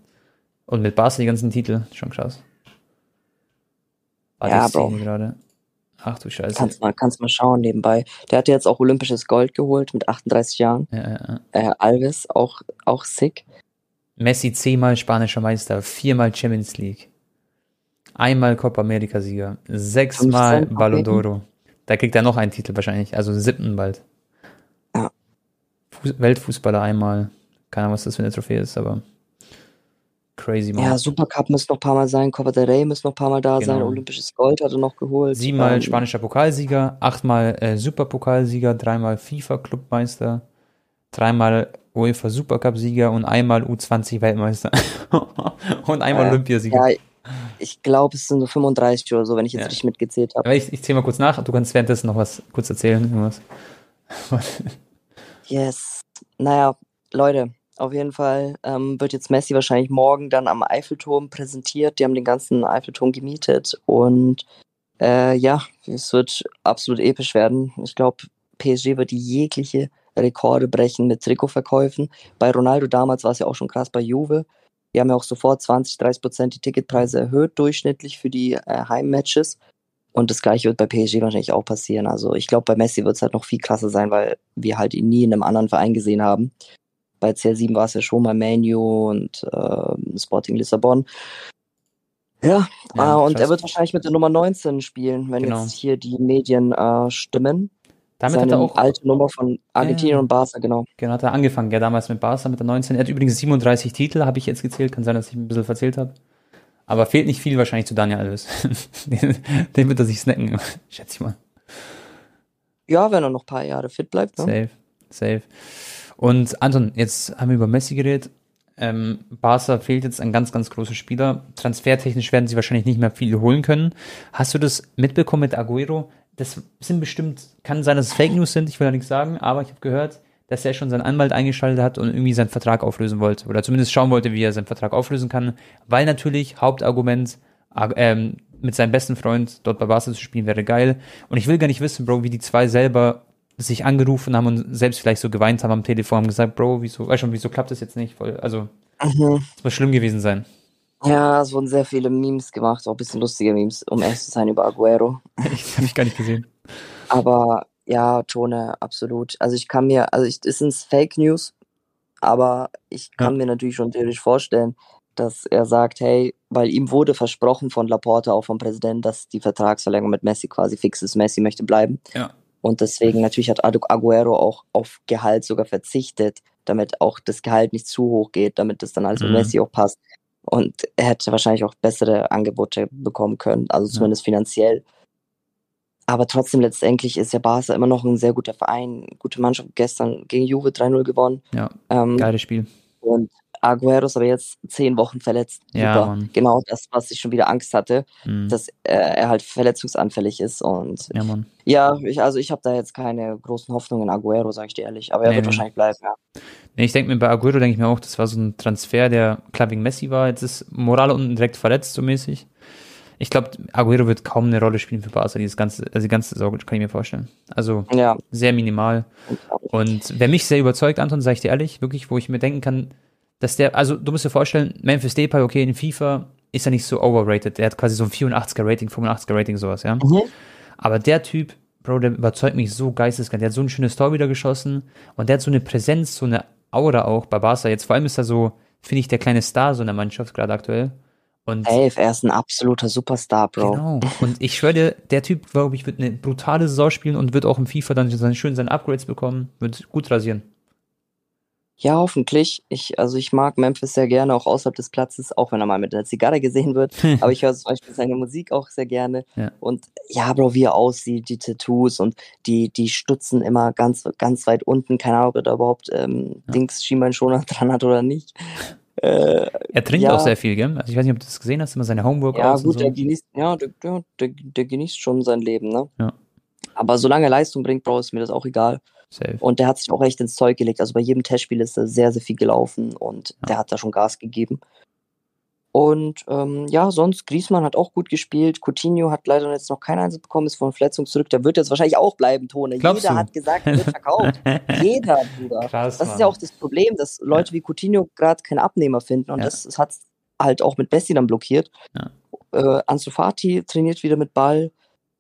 Und mit Barca die ganzen Titel, schon krass. War ja, Bro. gerade. Ach du Scheiße. Kannst mal, kannst mal schauen nebenbei. Der hat jetzt auch olympisches Gold geholt mit 38 Jahren. Ja, ja, ja. Äh, Alves, auch, auch sick. Messi zehnmal spanischer Meister, viermal Champions League, einmal Copa America Sieger, sechsmal Ballon d'Oro. Da kriegt er noch einen Titel wahrscheinlich, also siebten bald. Ja. Fuß Weltfußballer einmal. Keine Ahnung, was das für eine Trophäe ist, aber crazy, man. Ja, Supercup muss noch ein paar Mal sein, Copa del Rey muss noch ein paar Mal da genau. sein, Olympisches Gold hat er noch geholt. Siebenmal ähm, spanischer Pokalsieger, achtmal äh, Superpokalsieger, dreimal FIFA-Clubmeister, dreimal UEFA Supercup-Sieger und einmal U20-Weltmeister. [LAUGHS] und einmal äh, Olympiasieger. Ja, ich glaube, es sind so 35 oder so, wenn ich jetzt ja. richtig mitgezählt habe. Ich, ich zähle mal kurz nach, du kannst währenddessen noch was kurz erzählen. Irgendwas. yes. Naja, Leute, auf jeden Fall ähm, wird jetzt Messi wahrscheinlich morgen dann am Eiffelturm präsentiert. Die haben den ganzen Eiffelturm gemietet und äh, ja, es wird absolut episch werden. Ich glaube, PSG wird jegliche Rekorde brechen mit Trikotverkäufen. Bei Ronaldo damals war es ja auch schon krass bei Juve. Die haben ja auch sofort 20, 30 Prozent die Ticketpreise erhöht, durchschnittlich für die äh, Heimmatches. Und das gleiche wird bei PSG wahrscheinlich auch passieren. Also ich glaube, bei Messi wird es halt noch viel krasser sein, weil wir halt ihn nie in einem anderen Verein gesehen haben. Bei CR7 war es ja schon mal Manu und äh, Sporting Lissabon. Ja, ja äh, und er wird wahrscheinlich mit der Nummer 19 spielen, wenn genau. jetzt hier die Medien äh, stimmen. Damit Seine hat er auch alte Nummer von Argentinien ja, und Barca, genau. Genau, hat er angefangen, ja, damals mit Barca mit der 19. Er hat übrigens 37 Titel, habe ich jetzt gezählt. Kann sein, dass ich ein bisschen verzählt habe. Aber fehlt nicht viel wahrscheinlich zu Daniel Alves. [LAUGHS] den, den, wird er sich snacken, [LAUGHS] schätze ich mal. Ja, wenn er noch ein paar Jahre fit bleibt. Ne? Safe, safe. Und Anton, jetzt haben wir über Messi geredet. Ähm, Barca fehlt jetzt ein ganz, ganz großer Spieler. Transfertechnisch werden sie wahrscheinlich nicht mehr viel holen können. Hast du das mitbekommen mit Aguero? das sind bestimmt, kann sein, dass es Fake News sind, ich will ja nichts sagen, aber ich habe gehört, dass er schon seinen Anwalt eingeschaltet hat und irgendwie seinen Vertrag auflösen wollte. Oder zumindest schauen wollte, wie er seinen Vertrag auflösen kann. Weil natürlich Hauptargument, ähm, mit seinem besten Freund dort bei Barca zu spielen, wäre geil. Und ich will gar nicht wissen, Bro, wie die zwei selber sich angerufen haben und selbst vielleicht so geweint haben am Telefon, haben gesagt, Bro, wieso, weißt schon, wieso klappt das jetzt nicht? Also, mhm. es muss schlimm gewesen sein. Ja, es wurden sehr viele Memes gemacht, auch ein bisschen lustige Memes, um ehrlich zu sein, über Aguero. [LAUGHS] Ich habe ich gar nicht gesehen. Aber ja, Tone, absolut. Also ich kann mir, also ich, es sind Fake News, aber ich kann ja. mir natürlich schon theoretisch vorstellen, dass er sagt, hey, weil ihm wurde versprochen von Laporta, auch vom Präsidenten, dass die Vertragsverlängerung mit Messi quasi fix ist. Messi möchte bleiben. Ja. Und deswegen natürlich hat Aguero auch auf Gehalt sogar verzichtet, damit auch das Gehalt nicht zu hoch geht, damit das dann also mhm. Messi auch passt. Und er hätte wahrscheinlich auch bessere Angebote bekommen können, also zumindest ja. finanziell. Aber trotzdem letztendlich ist ja Barca immer noch ein sehr guter Verein, gute Mannschaft. Gestern gegen Juve 3-0 gewonnen. Ja, ähm, geiles Spiel. Und Aguero ist aber jetzt zehn Wochen verletzt. Ja, Super. Mann. Genau das, was ich schon wieder Angst hatte, mhm. dass äh, er halt verletzungsanfällig ist. Und ja, Mann. ja ich, also ich habe da jetzt keine großen Hoffnungen in Aguero, sage ich dir ehrlich. Aber er nee, wird wahrscheinlich bleiben, ja. Nee, ich denke mir bei Aguero, denke ich mir auch, das war so ein Transfer, der wegen Messi war. Jetzt ist Morale unten direkt verletzt, so mäßig. Ich glaube, Aguero wird kaum eine Rolle spielen für Barca, dieses ganze, also die ganze Sorge, kann ich mir vorstellen. Also ja. sehr minimal. Und wer mich sehr überzeugt, Anton, sage ich dir ehrlich, wirklich, wo ich mir denken kann, dass der, also du musst dir vorstellen, Memphis Depay, okay, in FIFA ist er nicht so overrated. Der hat quasi so ein 84er Rating, 85er Rating, sowas, ja. Mhm. Aber der Typ, Bro, der überzeugt mich so geisteskrank. Der hat so ein schönes Tor wieder geschossen und der hat so eine Präsenz, so eine Aura auch bei Barca. Jetzt vor allem ist er so, finde ich, der kleine Star so in der Mannschaft gerade aktuell. Und Ey, er ist ein absoluter Superstar, Bro. Genau. Und ich schwöre dir, der Typ, glaube ich, wird eine brutale Saison spielen und wird auch im FIFA dann schön seine Upgrades bekommen, wird gut rasieren. Ja, hoffentlich. Ich, also ich mag Memphis sehr gerne, auch außerhalb des Platzes, auch wenn er mal mit einer Zigarre gesehen wird. [LAUGHS] Aber ich höre zum Beispiel seine Musik auch sehr gerne. Ja. Und ja, Bro, wie er aussieht, die Tattoos und die, die Stutzen immer ganz, ganz weit unten. Keine Ahnung, ob er da überhaupt ähm, ja. Dings Schienbeinschoner [LAUGHS] dran hat oder nicht. Äh, er trinkt ja. auch sehr viel, gell? Also ich weiß nicht, ob du das gesehen hast, immer seine Homework Ja, gut, so. der genießt, ja, der, der, der, der genießt schon sein Leben, ne? Ja. Aber solange er Leistung bringt, Bro, ist mir das auch egal. Safe. Und der hat sich auch echt ins Zeug gelegt. Also bei jedem Testspiel ist er sehr, sehr viel gelaufen und ja. der hat da schon Gas gegeben. Und ähm, ja, sonst, Griezmann hat auch gut gespielt. Coutinho hat leider jetzt noch keinen Einsatz bekommen, ist von Verletzung zurück. Der wird jetzt wahrscheinlich auch bleiben, Tone. Glaubst Jeder du? hat gesagt, er wird verkauft. [LAUGHS] Jeder, Bruder. Krass, das ist ja auch das Problem, dass Leute ja. wie Coutinho gerade keinen Abnehmer finden. Und ja. das, das hat halt auch mit Bessi dann blockiert. Ja. Äh, Ansu Fati trainiert wieder mit Ball.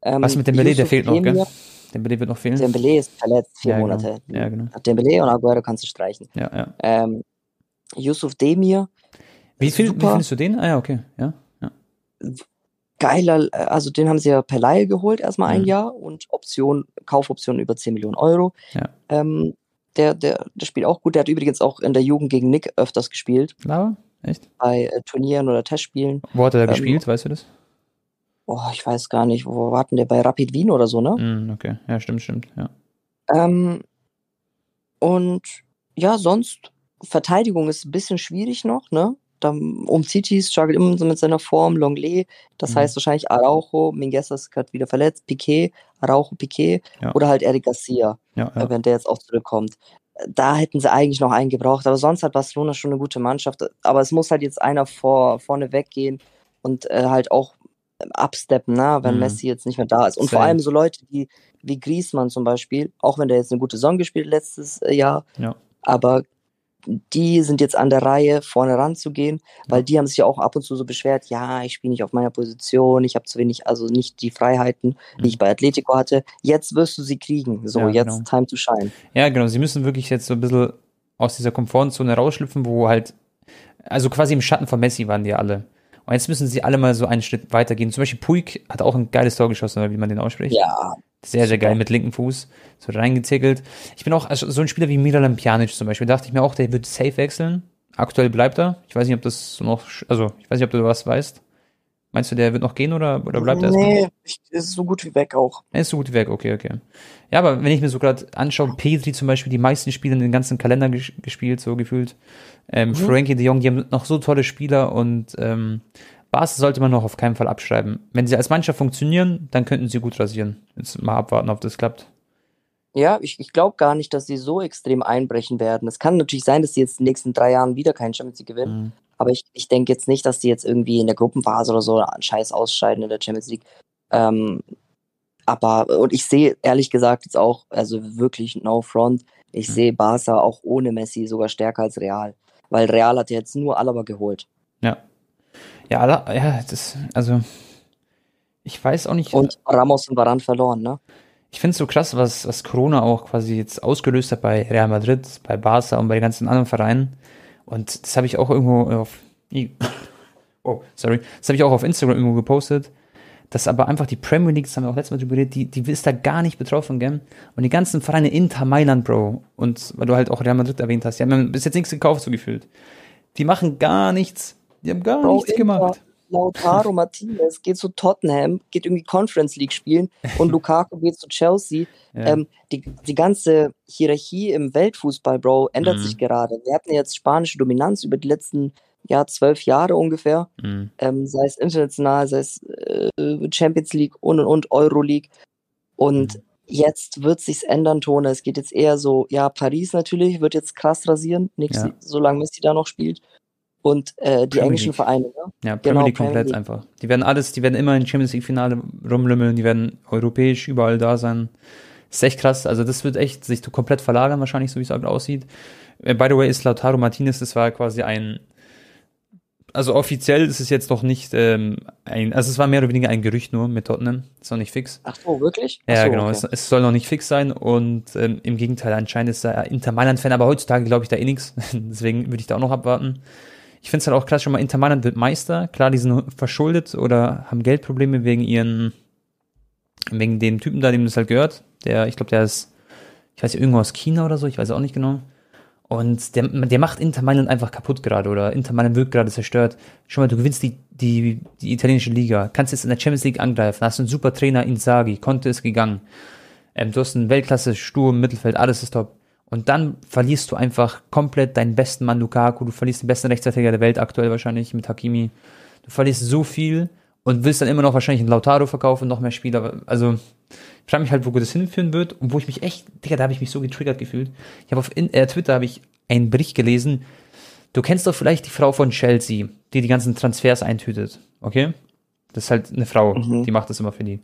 Ähm, Was mit dem Belay, der fehlt noch, gell? Dembele wird noch fehlen. Dembele ist verletzt, vier ja, genau. Monate. Ja, genau. Dembele und Aguero kannst du streichen. Ja, ja. Ähm, Yusuf Demir. Wie, viel, wie findest du den? Ah ja, okay. Ja, ja. geiler, äh, also den haben sie ja per Laie geholt, erstmal ein mhm. Jahr und Option, Kaufoption über 10 Millionen Euro. Ja. Ähm, der, der, der spielt auch gut. Der hat übrigens auch in der Jugend gegen Nick öfters gespielt. Klar, echt? Bei äh, Turnieren oder Testspielen. Wo hat er da ähm, gespielt, weißt du das? Oh, ich weiß gar nicht, wo warten der? Bei Rapid Wien oder so, ne? Mm, okay, ja, stimmt, stimmt, ja. Ähm, und ja, sonst, Verteidigung ist ein bisschen schwierig noch, ne? Dann, um Cici struggelt immer so mit seiner Form, Longley, das mhm. heißt wahrscheinlich Araujo, Mingueza ist gerade wieder verletzt, Piquet, Araujo, Piquet ja. oder halt Eric Garcia, ja, ja. wenn der jetzt auch zurückkommt. Da hätten sie eigentlich noch einen gebraucht, aber sonst hat Barcelona schon eine gute Mannschaft. Aber es muss halt jetzt einer vor, vorne weggehen und äh, halt auch absteppen, ne, wenn mhm. Messi jetzt nicht mehr da ist. Und Same. vor allem so Leute wie, wie Griezmann zum Beispiel, auch wenn der jetzt eine gute Saison gespielt letztes äh, Jahr, ja. aber die sind jetzt an der Reihe, vorne ranzugehen, weil die haben sich ja auch ab und zu so beschwert, ja, ich spiele nicht auf meiner Position, ich habe zu wenig, also nicht die Freiheiten, die ich mhm. bei Atletico hatte. Jetzt wirst du sie kriegen. So, ja, jetzt genau. time to shine. Ja, genau. Sie müssen wirklich jetzt so ein bisschen aus dieser Komfortzone rausschlüpfen, wo halt, also quasi im Schatten von Messi waren die alle. Und jetzt müssen sie alle mal so einen Schritt weitergehen. Zum Beispiel Puig hat auch ein geiles Tor geschossen, oder wie man den ausspricht. Ja. Sehr, sehr geil mit linkem Fuß. So reingezirkelt. Ich bin auch, also so ein Spieler wie Milan Pjanic zum Beispiel, dachte ich mir auch, der wird safe wechseln. Aktuell bleibt er. Ich weiß nicht, ob das noch, also, ich weiß nicht, ob du was weißt. Meinst du, der wird noch gehen oder, oder bleibt er erstmal? Nee, ist so gut wie weg auch. Er ist so gut wie weg, okay, okay. Ja, aber wenn ich mir so gerade anschaue, Petri zum Beispiel, die meisten Spiele in den ganzen Kalender ges gespielt, so gefühlt. Ähm, mhm. Frankie de Jong, die haben noch so tolle Spieler und ähm, Barca sollte man noch auf keinen Fall abschreiben. Wenn sie als Mannschaft funktionieren, dann könnten sie gut rasieren. Jetzt mal abwarten, ob das klappt. Ja, ich, ich glaube gar nicht, dass sie so extrem einbrechen werden. Es kann natürlich sein, dass sie jetzt in den nächsten drei Jahren wieder keinen Champions League gewinnen. Mhm. Aber ich, ich denke jetzt nicht, dass sie jetzt irgendwie in der Gruppenphase oder so einen Scheiß ausscheiden in der Champions League. Ähm, aber, und ich sehe ehrlich gesagt jetzt auch, also wirklich no front, ich mhm. sehe Barca auch ohne Messi sogar stärker als Real. Weil Real hat jetzt nur Alaba geholt. Ja, ja, ja, das, also, ich weiß auch nicht. Und Ramos und Varan verloren, ne? Ich finde es so krass, was, was Corona auch quasi jetzt ausgelöst hat bei Real Madrid, bei Barca und bei den ganzen anderen Vereinen. Und das habe ich auch irgendwo auf, oh, sorry, das habe ich auch auf Instagram irgendwo gepostet, dass aber einfach die Premier League, das haben wir auch letztes Mal drüber geredet, die, die ist da gar nicht betroffen, gell? Und die ganzen Vereine Inter Mailand, Bro, und weil du halt auch Real Madrid erwähnt hast, die haben bis jetzt nichts gekauft, so gefühlt. Die machen gar nichts die haben gar Bro, nichts gemacht. Lautaro Martinez geht zu Tottenham, geht irgendwie Conference League spielen und [LAUGHS] Lukaku geht zu Chelsea. Ja. Ähm, die, die ganze Hierarchie im Weltfußball, Bro, ändert mhm. sich gerade. Wir hatten jetzt spanische Dominanz über die letzten ja, zwölf Jahre ungefähr, mhm. ähm, sei es international, sei es äh, Champions League und und und Euroleague. Und mhm. jetzt wird sich's ändern, Tone. Es geht jetzt eher so, ja, Paris natürlich wird jetzt krass rasieren, nix, ja. solange Messi da noch spielt und äh, die Premier englischen League. Vereine. Ne? Ja, Premier genau, League komplett League. einfach. Die werden alles, die werden immer in Champions League Finale rumlümmeln, die werden europäisch überall da sein. Ist echt krass. Also das wird echt sich komplett verlagern wahrscheinlich, so wie es aussieht. Äh, by the way, ist Lautaro Martinez, das war quasi ein, also offiziell ist es jetzt noch nicht ähm, ein, also es war mehr oder weniger ein Gerücht nur mit Tottenham, ist noch nicht fix. Ach so, wirklich? Ach ja, so, genau, okay. es, es, soll noch nicht fix sein und ähm, im Gegenteil, anscheinend ist er Inter Mailand-Fan, aber heutzutage glaube ich da eh nichts, [LAUGHS] deswegen würde ich da auch noch abwarten. Ich finde es halt auch krass, schon mal Inter Mailand wird Meister. Klar, die sind verschuldet oder haben Geldprobleme wegen ihren, wegen dem Typen da, dem das halt gehört. Der, ich glaube, der ist, ich weiß nicht, irgendwo aus China oder so, ich weiß auch nicht genau. Und der, der macht Inter Mailand einfach kaputt gerade oder Inter Mailand wird gerade zerstört. Schon mal, du gewinnst die, die, die italienische Liga, kannst jetzt in der Champions League angreifen, hast einen super Trainer Inzaghi, konnte es gegangen. Ähm, du hast einen Weltklasse-Sturm, Mittelfeld, alles ist top. Und dann verlierst du einfach komplett deinen besten Mann Lukaku, du verlierst den besten Rechtsverteidiger der Welt aktuell wahrscheinlich mit Hakimi. Du verlierst so viel und willst dann immer noch wahrscheinlich einen Lautaro verkaufen, noch mehr Spieler. Also, ich frage mich halt, wo das hinführen wird und wo ich mich echt, Digga, da habe ich mich so getriggert gefühlt. Ich habe auf in, äh, Twitter habe ich einen Bericht gelesen. Du kennst doch vielleicht die Frau von Chelsea, die die ganzen Transfers eintütet, okay? Das ist halt eine Frau, mhm. die macht das immer für die.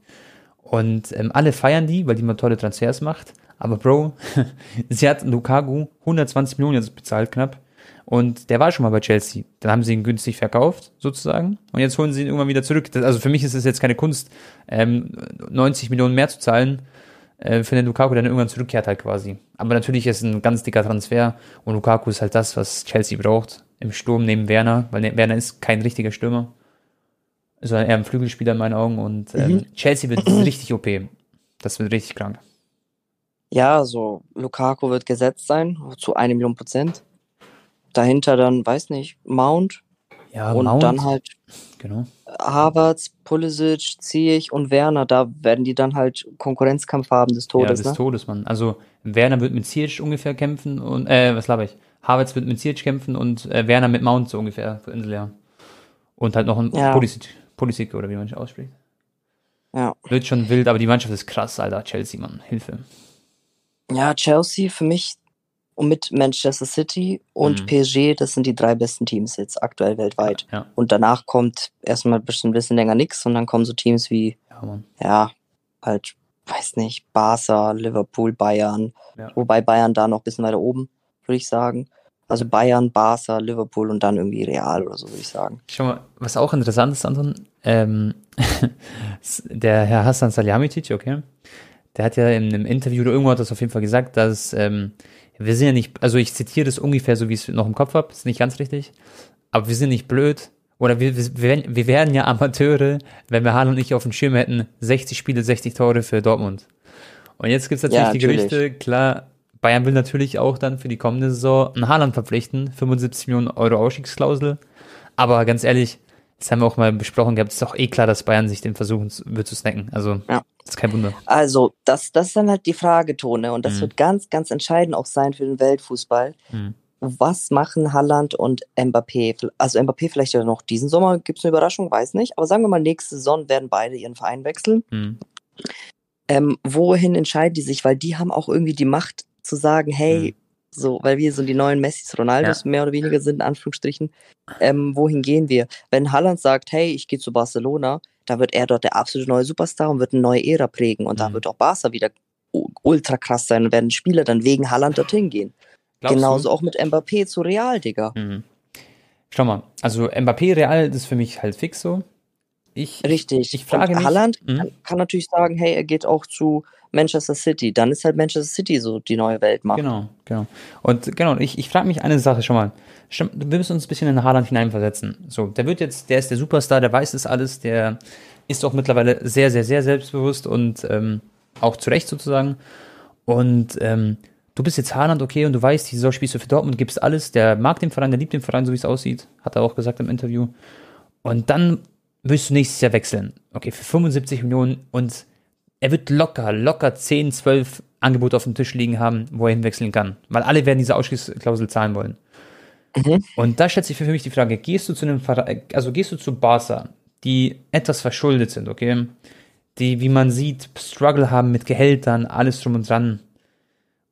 Und ähm, alle feiern die, weil die immer tolle Transfers macht. Aber Bro, [LAUGHS] sie hat Lukaku 120 Millionen jetzt bezahlt knapp. Und der war schon mal bei Chelsea. Dann haben sie ihn günstig verkauft, sozusagen. Und jetzt holen sie ihn irgendwann wieder zurück. Also für mich ist es jetzt keine Kunst, ähm, 90 Millionen mehr zu zahlen äh, für den Lukaku, der dann irgendwann zurückkehrt halt quasi. Aber natürlich ist es ein ganz dicker Transfer. Und Lukaku ist halt das, was Chelsea braucht. Im Sturm neben Werner, weil Werner ist kein richtiger Stürmer. Also eher ein Flügelspieler in meinen Augen. Und ähm, mhm. Chelsea wird [CLEARS THROAT] richtig OP. Das wird richtig krank. Ja, so Lukaku wird gesetzt sein, zu einer Million Prozent. Dahinter dann, weiß nicht, Mount. Ja, und Mount. dann halt genau. Havertz, Pulisic, Ziyech und Werner. Da werden die dann halt Konkurrenzkampf haben des Todes. Ja, des ne? Todes, Mann. Also Werner wird mit Ziyech ungefähr kämpfen und, äh, was laber ich? Havertz wird mit Ziyech kämpfen und äh, Werner mit Mount so ungefähr für Insel, ja. Und halt noch ein ja. Pulisic, Pulisic oder wie man sich ausspricht. Ja. Wird schon wild, aber die Mannschaft ist krass, Alter. Chelsea, Mann. Hilfe. Ja, Chelsea für mich und mit Manchester City und mhm. PSG, das sind die drei besten Teams jetzt aktuell weltweit. Ja, ja. Und danach kommt erstmal ein bisschen länger nichts und dann kommen so Teams wie, ja, ja halt, weiß nicht, Barca, Liverpool, Bayern. Wobei Bayern da noch ein bisschen weiter oben, würde ich sagen. Also Bayern, Barca, Liverpool und dann irgendwie Real oder so, würde ich sagen. Schau mal, was auch interessant ist, Anton, ähm, [LAUGHS] der Herr Hassan Salihamidzic, okay, der hat ja in einem Interview oder irgendwo hat das auf jeden Fall gesagt, dass ähm, wir sind ja nicht, also ich zitiere das ungefähr so, wie ich es noch im Kopf habe, ist nicht ganz richtig, aber wir sind nicht blöd. Oder wir, wir, wir wären ja Amateure, wenn wir Haaland nicht auf dem Schirm hätten, 60 Spiele, 60 Tore für Dortmund. Und jetzt gibt es natürlich ja, die Gerüchte, klar, Bayern will natürlich auch dann für die kommende Saison einen Haaland verpflichten, 75 Millionen Euro Ausstiegsklausel, aber ganz ehrlich, das haben wir auch mal besprochen gehabt, ist doch eh klar, dass Bayern sich den versuchen wird zu snacken. Also, ja. das ist kein Wunder. Also, das, das ist dann halt die Frage, Tone, und das mhm. wird ganz, ganz entscheidend auch sein für den Weltfußball. Mhm. Was machen Halland und Mbappé? Also Mbappé vielleicht ja noch diesen Sommer, gibt es eine Überraschung, weiß nicht. Aber sagen wir mal, nächste Saison werden beide ihren Verein wechseln. Mhm. Ähm, wohin entscheiden die sich? Weil die haben auch irgendwie die Macht zu sagen, hey, mhm. So, weil wir so die neuen Messis, Ronaldos ja. mehr oder weniger sind, in Anführungsstrichen. Ähm, wohin gehen wir? Wenn Haaland sagt, hey, ich gehe zu Barcelona, da wird er dort der absolute neue Superstar und wird eine neue Ära prägen. Und mhm. da wird auch Barca wieder ultra krass sein und werden Spieler dann wegen Haaland dorthin gehen. Glaubst Genauso du? auch mit Mbappé zu Real, Digga. Mhm. Schau mal, also Mbappé Real ist für mich halt fix so. Ich, Richtig. Ich frage mich. Haaland mhm. kann natürlich sagen, hey, er geht auch zu Manchester City. Dann ist halt Manchester City so die neue Weltmacht. Genau, genau. Und genau, ich, ich frage mich eine Sache schon mal. Wir müssen uns ein bisschen in Haaland hineinversetzen. So, der wird jetzt, der ist der Superstar, der weiß das alles, der ist auch mittlerweile sehr, sehr, sehr selbstbewusst und ähm, auch zu Recht sozusagen. Und ähm, du bist jetzt Haaland, okay, und du weißt, die Saison spielst du für Dortmund, gibst alles, der mag den Verein, der liebt den Verein, so wie es aussieht, hat er auch gesagt im Interview. Und dann willst du nächstes Jahr wechseln. Okay, für 75 Millionen und er wird locker, locker 10, 12 Angebote auf dem Tisch liegen haben, wo er hinwechseln kann. Weil alle werden diese Ausschlussklausel zahlen wollen. Mhm. Und da stellt sich für mich die Frage, gehst du zu einem Verein, also gehst du zu Barca, die etwas verschuldet sind, okay? Die, wie man sieht, Struggle haben mit Gehältern, alles drum und dran.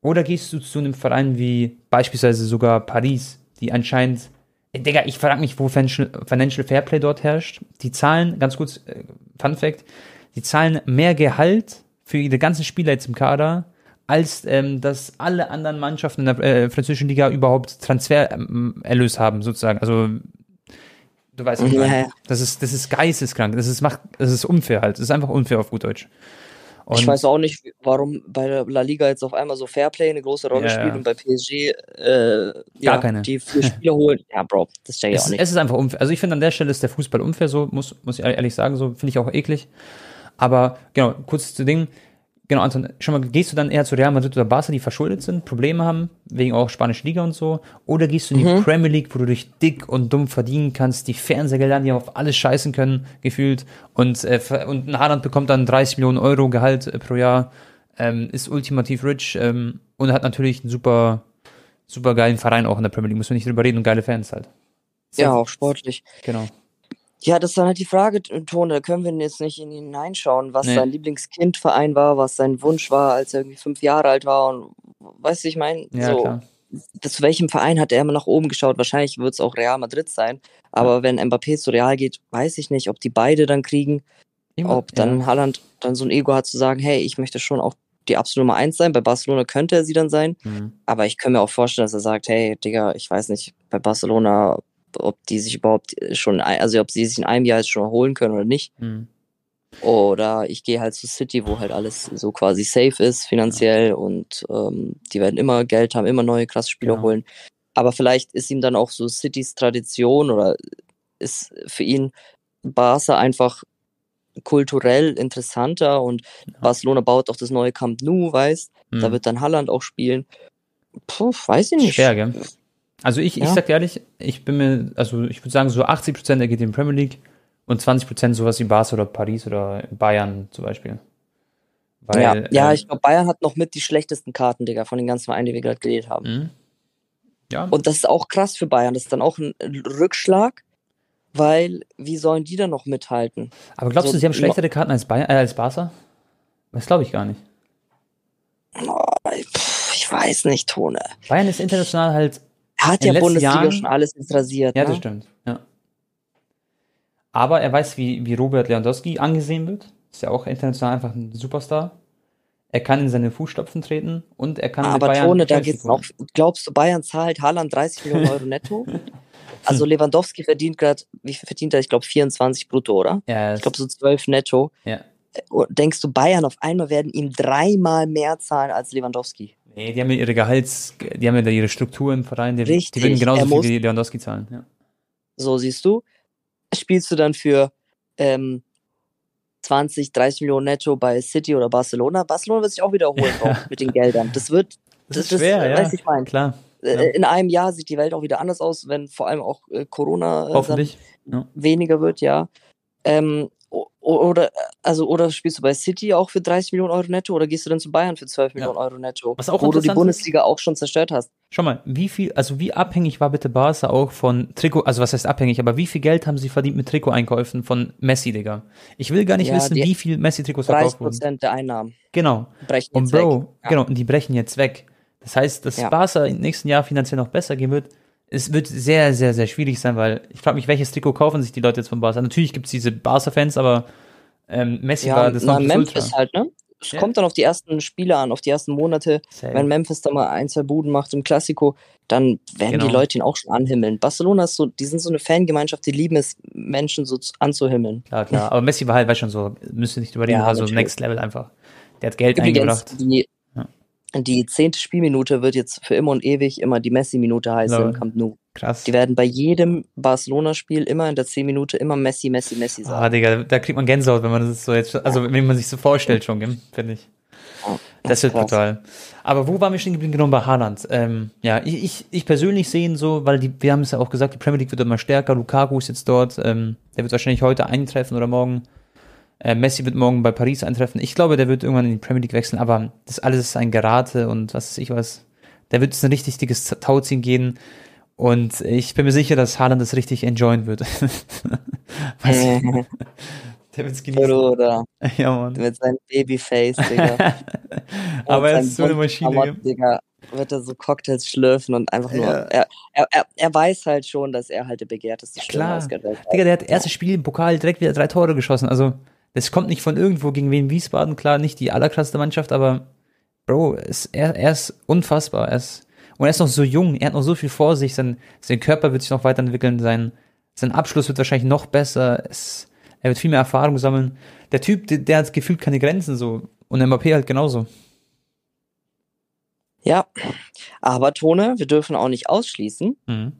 Oder gehst du zu einem Verein wie beispielsweise sogar Paris, die anscheinend, Digga, ich frage mich, wo Financial Fairplay dort herrscht. Die zahlen, ganz kurz, äh, Fun Fact, die zahlen mehr Gehalt für ihre ganzen Spieler jetzt im Kader, als ähm, dass alle anderen Mannschaften in der äh, französischen Liga überhaupt Transfererlös haben, sozusagen. Also du weißt, was ja. das ist das ist geisteskrank. Das ist macht, das ist unfair halt. Das ist einfach unfair auf gut Deutsch. Und ich weiß auch nicht, warum bei der La Liga jetzt auf einmal so Fairplay eine große Rolle ja, spielt und bei PSG äh, Gar ja, keine. die vier [LAUGHS] Spiele holen. Ja, Bro, das steht ja auch nicht. Es ist einfach unfair. Also ich finde an der Stelle ist der Fußball unfair, so muss, muss ich ehrlich sagen, so finde ich auch eklig. Aber genau, kurz zu Ding. Genau, Anton, schon mal, gehst du dann eher zu Real Madrid oder Barca, die verschuldet sind, Probleme haben, wegen auch spanische Liga und so? Oder gehst du in die mhm. Premier League, wo du durch dick und dumm verdienen kannst, die Fernsehgelder, die auf alles scheißen können, gefühlt, und, äh, und ein Haaland bekommt dann 30 Millionen Euro Gehalt äh, pro Jahr, ähm, ist ultimativ rich ähm, und hat natürlich einen super, super geilen Verein auch in der Premier League, muss man nicht drüber reden und geile Fans halt. Ja, auch sportlich. Genau. Ja, das ist dann halt die Frage, Tone, da können wir jetzt nicht in ihn hineinschauen, was nee. sein Lieblingskindverein war, was sein Wunsch war, als er irgendwie fünf Jahre alt war und weißt du, ich meine, ja, so, klar. zu welchem Verein hat er immer nach oben geschaut? Wahrscheinlich wird es auch Real Madrid sein, aber ja. wenn Mbappé zu Real geht, weiß ich nicht, ob die beide dann kriegen, Immer, ob dann ja. Haaland dann so ein Ego hat zu sagen, hey, ich möchte schon auch die absolute Nummer eins sein. Bei Barcelona könnte er sie dann sein. Mhm. Aber ich kann mir auch vorstellen, dass er sagt, hey, Digga, ich weiß nicht, bei Barcelona ob die sich überhaupt schon, also ob sie sich in einem Jahr jetzt schon erholen können oder nicht. Mhm. Oder ich gehe halt zu City, wo halt alles so quasi safe ist finanziell ja. und ähm, die werden immer Geld haben, immer neue krasse Spieler ja. holen. Aber vielleicht ist ihm dann auch so Citys Tradition oder ist für ihn Barca einfach kulturell interessanter und ja. Barcelona baut auch das neue Camp Nou, weißt, mhm. da wird dann Halland auch spielen. Puh, weiß ich nicht. Schwer, gell? Also ich, ja. ich sag ehrlich, ich bin mir, also ich würde sagen, so 80 Prozent er geht in die Premier League und 20 Prozent sowas wie Barca oder Paris oder Bayern zum Beispiel. Weil, ja, ja, ähm, ich glaube, Bayern hat noch mit die schlechtesten Karten, Digga, von den ganzen Vereinen, die wir gerade geredet haben. Mhm. Ja. Und das ist auch krass für Bayern. Das ist dann auch ein Rückschlag, weil wie sollen die dann noch mithalten? Aber glaubst so, du, sie haben schlechtere Karten als, Bayern, äh, als Barca? Das glaube ich gar nicht. Oh, ich weiß nicht, Tone. Bayern ist international halt. Er hat ja Bundesliga Jahren, schon alles rasiert. Ja, ne? das stimmt. Ja. Aber er weiß, wie, wie Robert Lewandowski angesehen wird. Ist ja auch international einfach ein Superstar. Er kann in seine Fußstapfen treten und er kann Aber Bayern Tone, da geht's noch. Glaubst du, Bayern zahlt Haaland 30 Millionen [LAUGHS] Euro netto? also Lewandowski verdient gerade, wie viel verdient er? Ich glaube 24 brutto, oder? Ja. Ich glaube so 12 netto. Ja. Denkst du, Bayern auf einmal werden ihm dreimal mehr zahlen als Lewandowski? Nee, die haben ja ihre Gehalts, die haben ja ihre Struktur im Verein, die, Richtig, die werden genauso viel wie Lewandowski zahlen. Ja. So siehst du. Spielst du dann für ähm, 20, 30 Millionen netto bei City oder Barcelona. Barcelona wird sich auch wiederholen [LAUGHS] mit den Geldern. Das wird, das, das ist schwer, das, ja. Weiß ich mein. Klar. Äh, ja. In einem Jahr sieht die Welt auch wieder anders aus, wenn vor allem auch äh, Corona äh, ja. weniger wird, ja. Ähm, oder, also, oder spielst du bei City auch für 30 Millionen Euro netto oder gehst du dann zu Bayern für 12 ja. Millionen Euro netto? Was auch wo du die Bundesliga auch schon zerstört hast. Schau mal, wie viel, also wie abhängig war bitte Barca auch von Trikot, also was heißt abhängig, aber wie viel Geld haben sie verdient mit Trikoteinkäufen von Messi, Digga? Ich will gar nicht ja, wissen, wie viel Messi-Trikots verkauft wurden. 30% der Einnahmen. Genau. Brechen und Bro, ja. genau, und die brechen jetzt weg. Das heißt, dass ja. Barca im nächsten Jahr finanziell noch besser gehen wird, es wird sehr, sehr, sehr schwierig sein, weil ich frage mich, welches Trikot kaufen sich die Leute jetzt von Barca? Natürlich gibt es diese Barca-Fans, aber ähm, Messi ja, war das na, Memphis halt, ne? Es ja. kommt dann auf die ersten Spiele an, auf die ersten Monate. Same. Wenn Memphis da mal ein, zwei Buden macht im Klassiko, dann werden genau. die Leute ihn auch schon anhimmeln. Barcelona ist so, die sind so eine Fangemeinschaft, die lieben es, Menschen so anzuhimmeln. Klar, klar. Aber Messi war halt, weiß schon so, müsste nicht überreden, ja, war so Next Level einfach. Der hat Geld Übrigens, eingebracht. Die, die zehnte Spielminute wird jetzt für immer und ewig immer die Messi-Minute heißen im Camp Nou. Krass. Die werden bei jedem Barcelona-Spiel immer in der 10 Minute immer Messi, Messi, Messi sagen. Ah, Digga, da kriegt man Gänsehaut, wenn man das so jetzt, also wenn man sich so vorstellt schon, finde ich. Das wird krass. brutal. Aber wo waren wir stehen geblieben? Genau bei Haaland. Ähm, ja, ich, ich, ich persönlich sehe so, weil die, wir haben es ja auch gesagt, die Premier League wird immer stärker. Lukaku ist jetzt dort. Ähm, der wird wahrscheinlich heute eintreffen oder morgen. Äh, Messi wird morgen bei Paris eintreffen. Ich glaube, der wird irgendwann in die Premier League wechseln, aber das alles ist ein Gerate und was weiß ich was. Der wird es ein richtig dickes Tauziehen gehen. Und ich bin mir sicher, dass Haaland das richtig enjoyen wird. [LAUGHS] Was? [LAUGHS] Der wird's genießen. Oder, [LAUGHS] ja, Mann. Mit seinem Babyface, Digga. Aber er ist so eine Maschine. Digga, wird er so Cocktails schlürfen und einfach nur. Ja. Er, er, er, er, weiß halt schon, dass er halt der begehrteste Stürmer ist. Digga, der hat erstes Spiel im Pokal direkt wieder drei Tore geschossen. Also, das kommt nicht von irgendwo gegen wen Wiesbaden, klar, nicht die allerkrasseste Mannschaft, aber Bro, es, er, er ist unfassbar. Er ist und er ist noch so jung, er hat noch so viel vor sich, sein, sein Körper wird sich noch weiterentwickeln, sein, sein Abschluss wird wahrscheinlich noch besser, es, er wird viel mehr Erfahrung sammeln. Der Typ, der, der hat gefühlt keine Grenzen so. Und Mbappé halt genauso. Ja, aber Tone, wir dürfen auch nicht ausschließen. Mhm.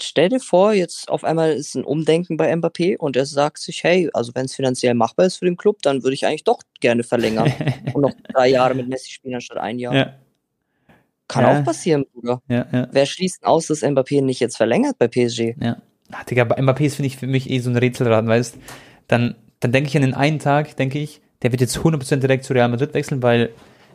Stell dir vor, jetzt auf einmal ist ein Umdenken bei Mbappé und er sagt sich, hey, also wenn es finanziell machbar ist für den Club, dann würde ich eigentlich doch gerne verlängern und noch [LAUGHS] drei Jahre mit Messi spielen anstatt ein Jahr. Ja. Kann ja. auch passieren, Bruder. Ja. Wer schließt aus, dass Mbappé nicht jetzt verlängert bei PSG? Ja. Ach, Digga, bei Mbappé ist, finde ich, für mich eh so ein Rätselraten, weißt Dann, dann denke ich an den einen Tag, denke ich, der wird jetzt 100% direkt zu Real Madrid wechseln, weil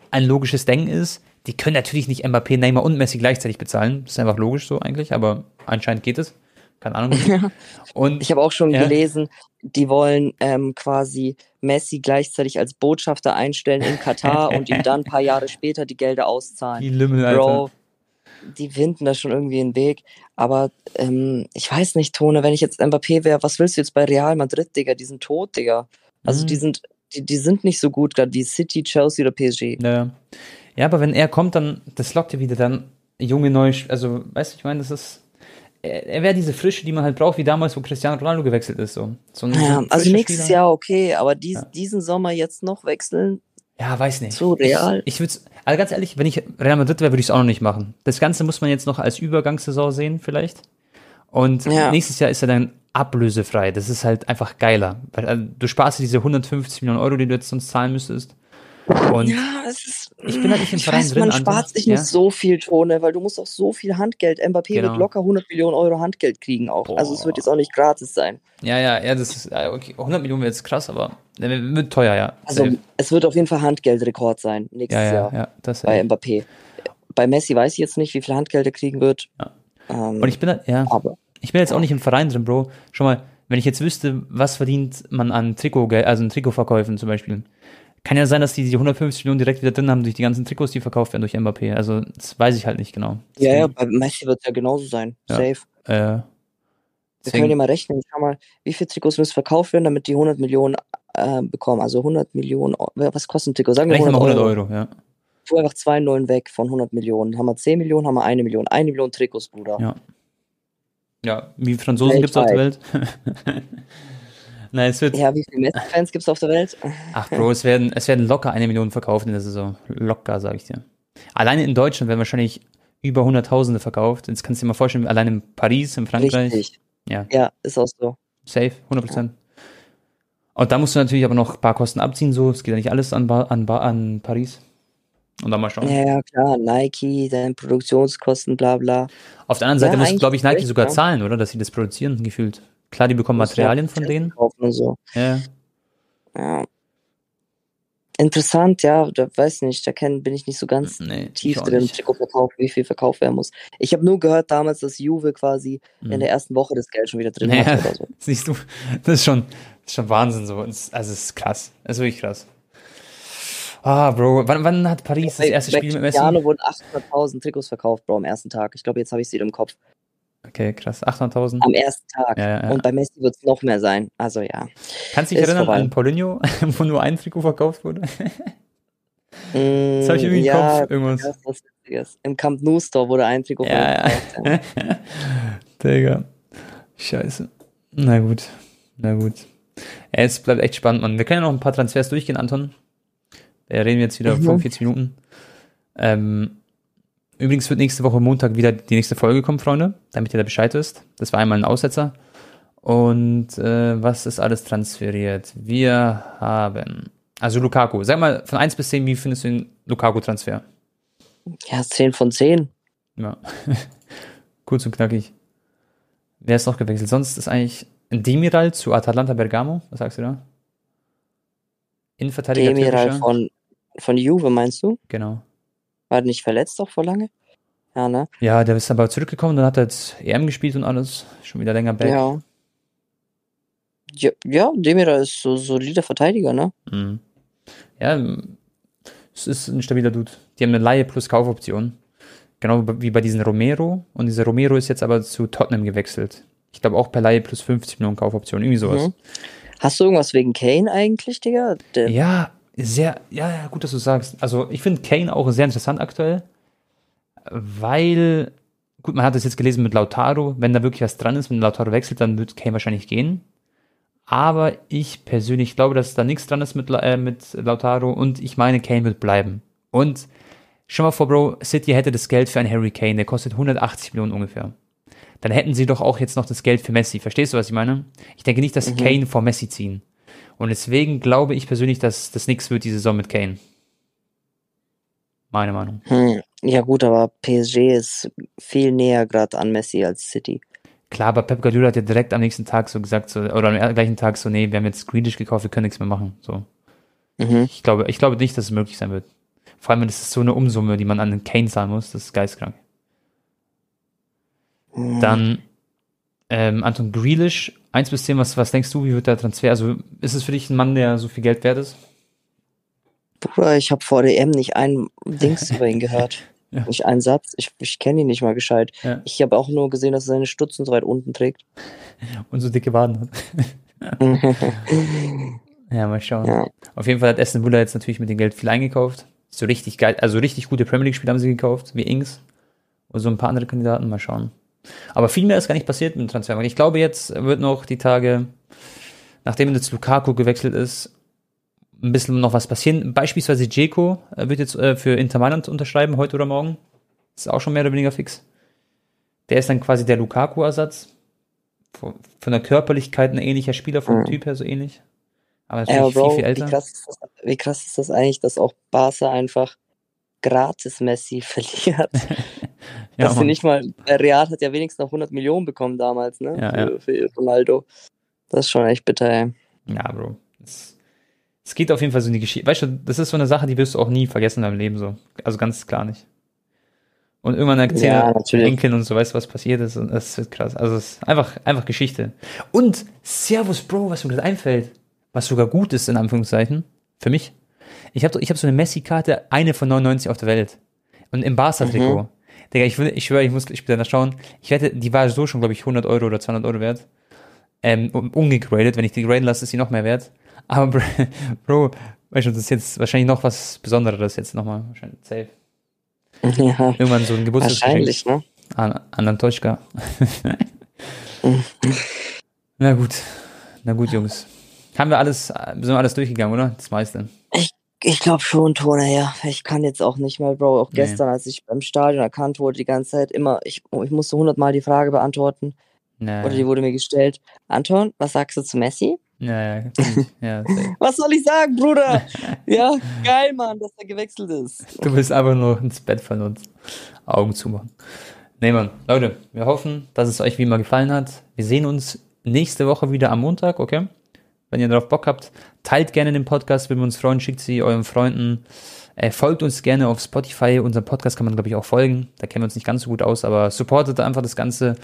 ein logisches Denken ist, die können natürlich nicht Mbappé, Neymar und Messi gleichzeitig bezahlen. Das ist einfach logisch so eigentlich, aber anscheinend geht es. Keine Ahnung. [LAUGHS] Und, ich habe auch schon ja. gelesen, die wollen ähm, quasi Messi gleichzeitig als Botschafter einstellen in Katar [LAUGHS] und ihm dann ein paar Jahre später die Gelder auszahlen. Die Lümmel, Alter. Bro, die finden da schon irgendwie einen Weg. Aber ähm, ich weiß nicht, Tone, wenn ich jetzt Mbappé wäre, was willst du jetzt bei Real Madrid, Digga? Die sind tot, Digga. Also mhm. die sind, die, die sind nicht so gut, gerade wie City, Chelsea oder PSG. Ja. Ja, aber wenn er kommt, dann, das lockt ja wieder dann junge neue, also weißt du, ich meine, das ist er wäre diese Frische, die man halt braucht, wie damals, wo Cristiano Ronaldo gewechselt ist. So. so ja, so also nächstes Spieler. Jahr okay, aber dies, ja. diesen Sommer jetzt noch wechseln. Ja, weiß nicht. So real. Ich, ich würde also ganz ehrlich, wenn ich Real Madrid wäre, würde ich es auch noch nicht machen. Das Ganze muss man jetzt noch als Übergangssaison sehen, vielleicht. Und ja. nächstes Jahr ist er dann ablösefrei. Das ist halt einfach geiler. Weil, also, du sparst dir diese 150 Millionen Euro, die du jetzt sonst zahlen müsstest. Und ja, es ist, ich bin halt nicht im Verein weiß, drin. man spart sich ja? nicht so viel Tone, weil du musst auch so viel Handgeld. Mbappé Genau. wird locker 100 Millionen Euro Handgeld kriegen auch. Also es wird jetzt auch nicht gratis sein. Ja, ja, ja, das ist, okay, 100 Millionen wäre jetzt krass, aber äh, wird teuer, ja. Also Safe. es wird auf jeden Fall Handgeldrekord sein nächstes ja, ja, Jahr bei. Mbappé. Bei Messi weiß ich jetzt nicht, wie viel Handgeld er kriegen wird. Ja. Ähm, Und ich bin, halt- ja, aber ich bin jetzt auch nicht im Verein drin, Bro. Schon mal, wenn ich jetzt wüsste, was verdient man an Trikotgeld, also an Trikotverkäufen zum Beispiel. Kann ja sein, dass die die 150 Millionen direkt wieder drin haben durch die ganzen Trikots, die verkauft werden durch Mbappé. Also, das weiß ich halt nicht genau. ja, ja, bei Messi wird es ja genauso sein. Ja. Safe. Äh, Wir deswegen- können ja mal rechnen. Schau mal, wie viele Trikots müssen verkauft werden, damit die 100 Millionen äh, bekommen. Also 100 Millionen, Eu- was kostet ein Trikot? Sagen wir Rechnen 100, wir 100 Euro. Euro, ja. Tu einfach zwei Nullen weg von 100 Millionen. Haben wir 10 Millionen, haben wir eine Million. Eine Million Trikots, Bruder. Ja. Ja, wie Franzosen gibt es auf der Welt? [LAUGHS] Nein, es wird. Ja, wie viele Messi-Fans gibt es auf der Welt? Ach, Bro, es werden, es werden locker eine Million verkauft in der Saison. Locker, sag ich dir. Alleine in Deutschland werden wahrscheinlich über Hunderttausende verkauft. Jetzt kannst du dir mal vorstellen, allein in Paris, in Frankreich. Richtig. Ja. Ja, ist auch so. Safe, 100%. Und da musst du natürlich aber noch ein paar Kosten abziehen, so. Es geht ja nicht alles an, Ba- an, Ba- an Paris. Und dann mal schauen. Ja, ja, klar. Nike, dann Produktionskosten, bla bla. Auf der anderen Seite Ja, muss, glaube ich, Nike sogar ja. zahlen, oder? Dass sie das produzieren, gefühlt. Klar, die bekommen Materialien von denen. So. Ja. Ja. Interessant, ja, da weiß nicht, da kenn, bin ich nicht so ganz Nee, tief drin im. Trikotverkauf, wie viel verkauft werden muss. Ich habe nur gehört damals, dass Juve quasi Mhm. in der ersten Woche das Geld schon wieder drin Ja. hatte oder so. [LAUGHS] Siehst du, das ist schon, das ist schon Wahnsinn so. Also es ist krass. Es ist wirklich krass. Ah, Bro, wann, wann hat Paris das erste Spiel mit Messi? Cristiano wurden 800.000 Trikots verkauft, Bro, am ersten Tag. Ich glaube, jetzt habe ich sie wieder im Kopf. Okay, krass. 800.000. Am ersten Tag. Ja, ja, ja. Und bei Messi wird es noch mehr sein. Also ja. Kannst du dich erinnern vorbei. an Paulinho, [LAUGHS] wo nur ein Trikot verkauft wurde? Das hab ich irgendwie im ja, Kopf, irgendwas. Ja, das ist was Witziges. Im Camp Nou Store wurde ein Trikot Ja, verkauft. ja. [LAUGHS] Digga. Scheiße. Na gut. Na gut. Es bleibt echt spannend, Mann. Wir können ja noch ein paar Transfers durchgehen, Anton. Wir reden jetzt wieder Mhm. 45 Minuten. Ähm, übrigens wird nächste Woche Montag wieder die nächste Folge kommen, Freunde, damit ihr da Bescheid wisst. Das war einmal ein Aussetzer. Und äh, was ist alles transferiert? Wir haben, also Lukaku. Sag mal von 1 bis 10, wie findest du den Lukaku-Transfer? Ja, 10 von 10. Ja. [LAUGHS] Kurz und knackig. Wer ist noch gewechselt? Sonst ist eigentlich Demiral zu Atalanta Bergamo. Was sagst du da? Innenverteidiger Demiral von, von Juve, meinst du? Genau. War nicht verletzt auch vor lange? Ja, ne? Ja, der ist aber zurückgekommen, dann hat er jetzt EM gespielt und alles. Schon wieder länger back. Ja. ja. Ja, Demiral ist so solider Verteidiger, ne? Mhm. Ja, es ist ein stabiler Dude. Die haben eine Laie plus Kaufoption. Genau wie bei diesen Romero. Und dieser Romero ist jetzt aber zu Tottenham gewechselt. Ich glaube auch per Laie plus 50 Millionen Kaufoption. Irgendwie sowas. Mhm. Hast du irgendwas wegen Kane eigentlich, Digga? Der, Ja, sehr, ja, gut, dass du sagst. Also ich finde Kane auch sehr interessant aktuell, weil, gut, man hat das jetzt gelesen mit Lautaro, wenn da wirklich was dran ist, wenn Lautaro wechselt, dann wird Kane wahrscheinlich gehen. Aber ich persönlich glaube, dass da nichts dran ist mit, äh, mit Lautaro und ich meine, Kane wird bleiben. Und schon mal vor, Bro, City hätte das Geld für einen Harry Kane, der kostet 180 Millionen ungefähr. Dann hätten sie doch auch jetzt noch das Geld für Messi. Verstehst du, was ich meine? Ich denke nicht, dass sie Mhm. Kane vor Messi ziehen. Und deswegen glaube ich persönlich, dass das nichts wird die Saison mit Kane. Meine Meinung. hm, ja gut, aber PSG ist viel näher gerade an Messi als City. Klar, aber Pep Guardiola hat ja direkt am nächsten Tag so gesagt, so, oder am gleichen Tag so, nee, wir haben jetzt Grealish gekauft, wir können nichts mehr machen. So. Mhm. Ich glaube, ich glaube nicht, dass es möglich sein wird. Vor allem, das ist so eine Umsumme, die man an den Kane zahlen muss, das ist geistkrank. Hm. Dann ähm, Anton Grealish, 1 bis 10, was, was denkst du, wie wird der Transfer? Also ist es für dich ein Mann, der so viel Geld wert ist? Bruder, ich habe vor der EM nicht ein Dings über ihn gehört. [LAUGHS] Ja. Nicht einen Satz. Ich, ich kenne ihn nicht mal gescheit. Ja. Ich habe auch nur gesehen, dass er seine Stutzen so weit unten trägt. Und so dicke Waden hat. [LAUGHS] Ja, mal schauen. Ja. Auf jeden Fall hat Aston Villa jetzt natürlich mit dem Geld viel eingekauft. So richtig geil, also richtig gute Premier League-Spieler haben sie gekauft, wie Ings und so ein paar andere Kandidaten. Mal schauen. Aber viel mehr ist gar nicht passiert mit dem Transfermarkt. Ich glaube, jetzt wird noch die Tage, nachdem jetzt Lukaku gewechselt ist, ein bisschen noch was passieren. Beispielsweise Dzeko äh, wird jetzt äh, für Inter Mailand unterschreiben, heute oder morgen. Ist auch schon mehr oder weniger fix. Der ist dann quasi der Lukaku-Ersatz. von, von der Körperlichkeit ein ähnlicher Spieler, vom mhm. Typ her so ähnlich. Aber natürlich ja, Bro, viel, viel älter. Wie krass, das, wie krass, ist das, eigentlich, dass auch Barca einfach gratis Messi [LAUGHS] verliert? [LAUGHS] ja, dass sie nicht mal, Real hat ja wenigstens noch 100 Millionen bekommen damals, ne? Ja, für, ja. für Ronaldo. Das ist schon echt bitter, ey. Ja, Bro. Es, es geht auf jeden Fall so in die Geschichte. Weißt du, das ist so eine Sache, die wirst du auch nie vergessen in deinem Leben, so. Also ganz klar nicht. Und irgendwann erzählen ja, Enkeln und so, weißt du, was passiert ist. Und das ist krass. Also es ist einfach, einfach Geschichte. Und Servus, Bro, was mir gerade einfällt, was sogar gut ist, in Anführungszeichen, für mich. Ich habe ich hab so eine Messi-Karte, eine von 99 auf der Welt. Und im Barca-Trikot. Mhm. Digga, ich, will, ich schwöre, ich muss später nachschauen. Ich wette, die war so schon, glaube ich, 100 Euro oder 200 Euro wert. Ähm, umgegradet. Wenn ich die graden lasse, ist sie noch mehr wert. Aber, Bro, [LAUGHS] weißt du, das ist jetzt wahrscheinlich noch was Besonderes jetzt nochmal. Wahrscheinlich safe. Ja. Irgendwann so ein Geburtstagsgeschenk. ne? An, an Antoschka. [LAUGHS] Na gut. Na gut, Jungs. Haben wir alles, sind wir alles durchgegangen, oder? Das meiste. Ich, ich glaube schon, Tone, ja. Ich kann jetzt auch nicht mehr, Bro. Auch nee. gestern, als ich beim Stadion erkannt wurde, die ganze Zeit immer, ich, ich musste hundertmal die Frage beantworten. Nee. Oder die wurde mir gestellt. Anton, was sagst du zu Messi? Ja, ja. [LAUGHS] ja Was soll ich sagen, Bruder? [LAUGHS] ja, geil, Mann, dass er gewechselt ist. Du bist einfach nur ins Bett von uns. Augen zumachen. Nee, Mann. Leute, wir hoffen, dass es euch wie immer gefallen hat. Wir sehen uns nächste Woche wieder am Montag, okay? Wenn ihr darauf Bock habt, teilt gerne den Podcast, würden wir uns freuen, schickt sie euren Freunden. Äh, folgt uns gerne auf Spotify. Unseren Podcast kann man, glaube ich, auch folgen. Da kennen wir uns nicht ganz so gut aus, aber supportet einfach das Ganze.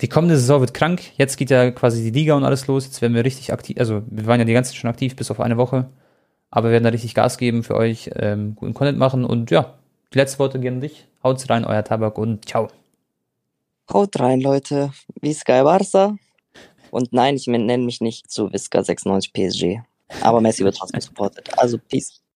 Die kommende Saison wird krank. Jetzt geht ja quasi die Liga und alles los. Jetzt werden wir richtig aktiv. Also wir waren ja die ganze Zeit schon aktiv, bis auf eine Woche. Aber wir werden da richtig Gas geben für euch, ähm, guten Content machen. Und ja, die letzten Worte gehen an dich. Haut rein, euer Tabak und ciao. Haut rein, Leute. Wie Sky Barca. Und nein, ich nenne mich nicht zu Visca 96 PSG. Aber Messi wird trotzdem [LAUGHS] supported. Also, peace.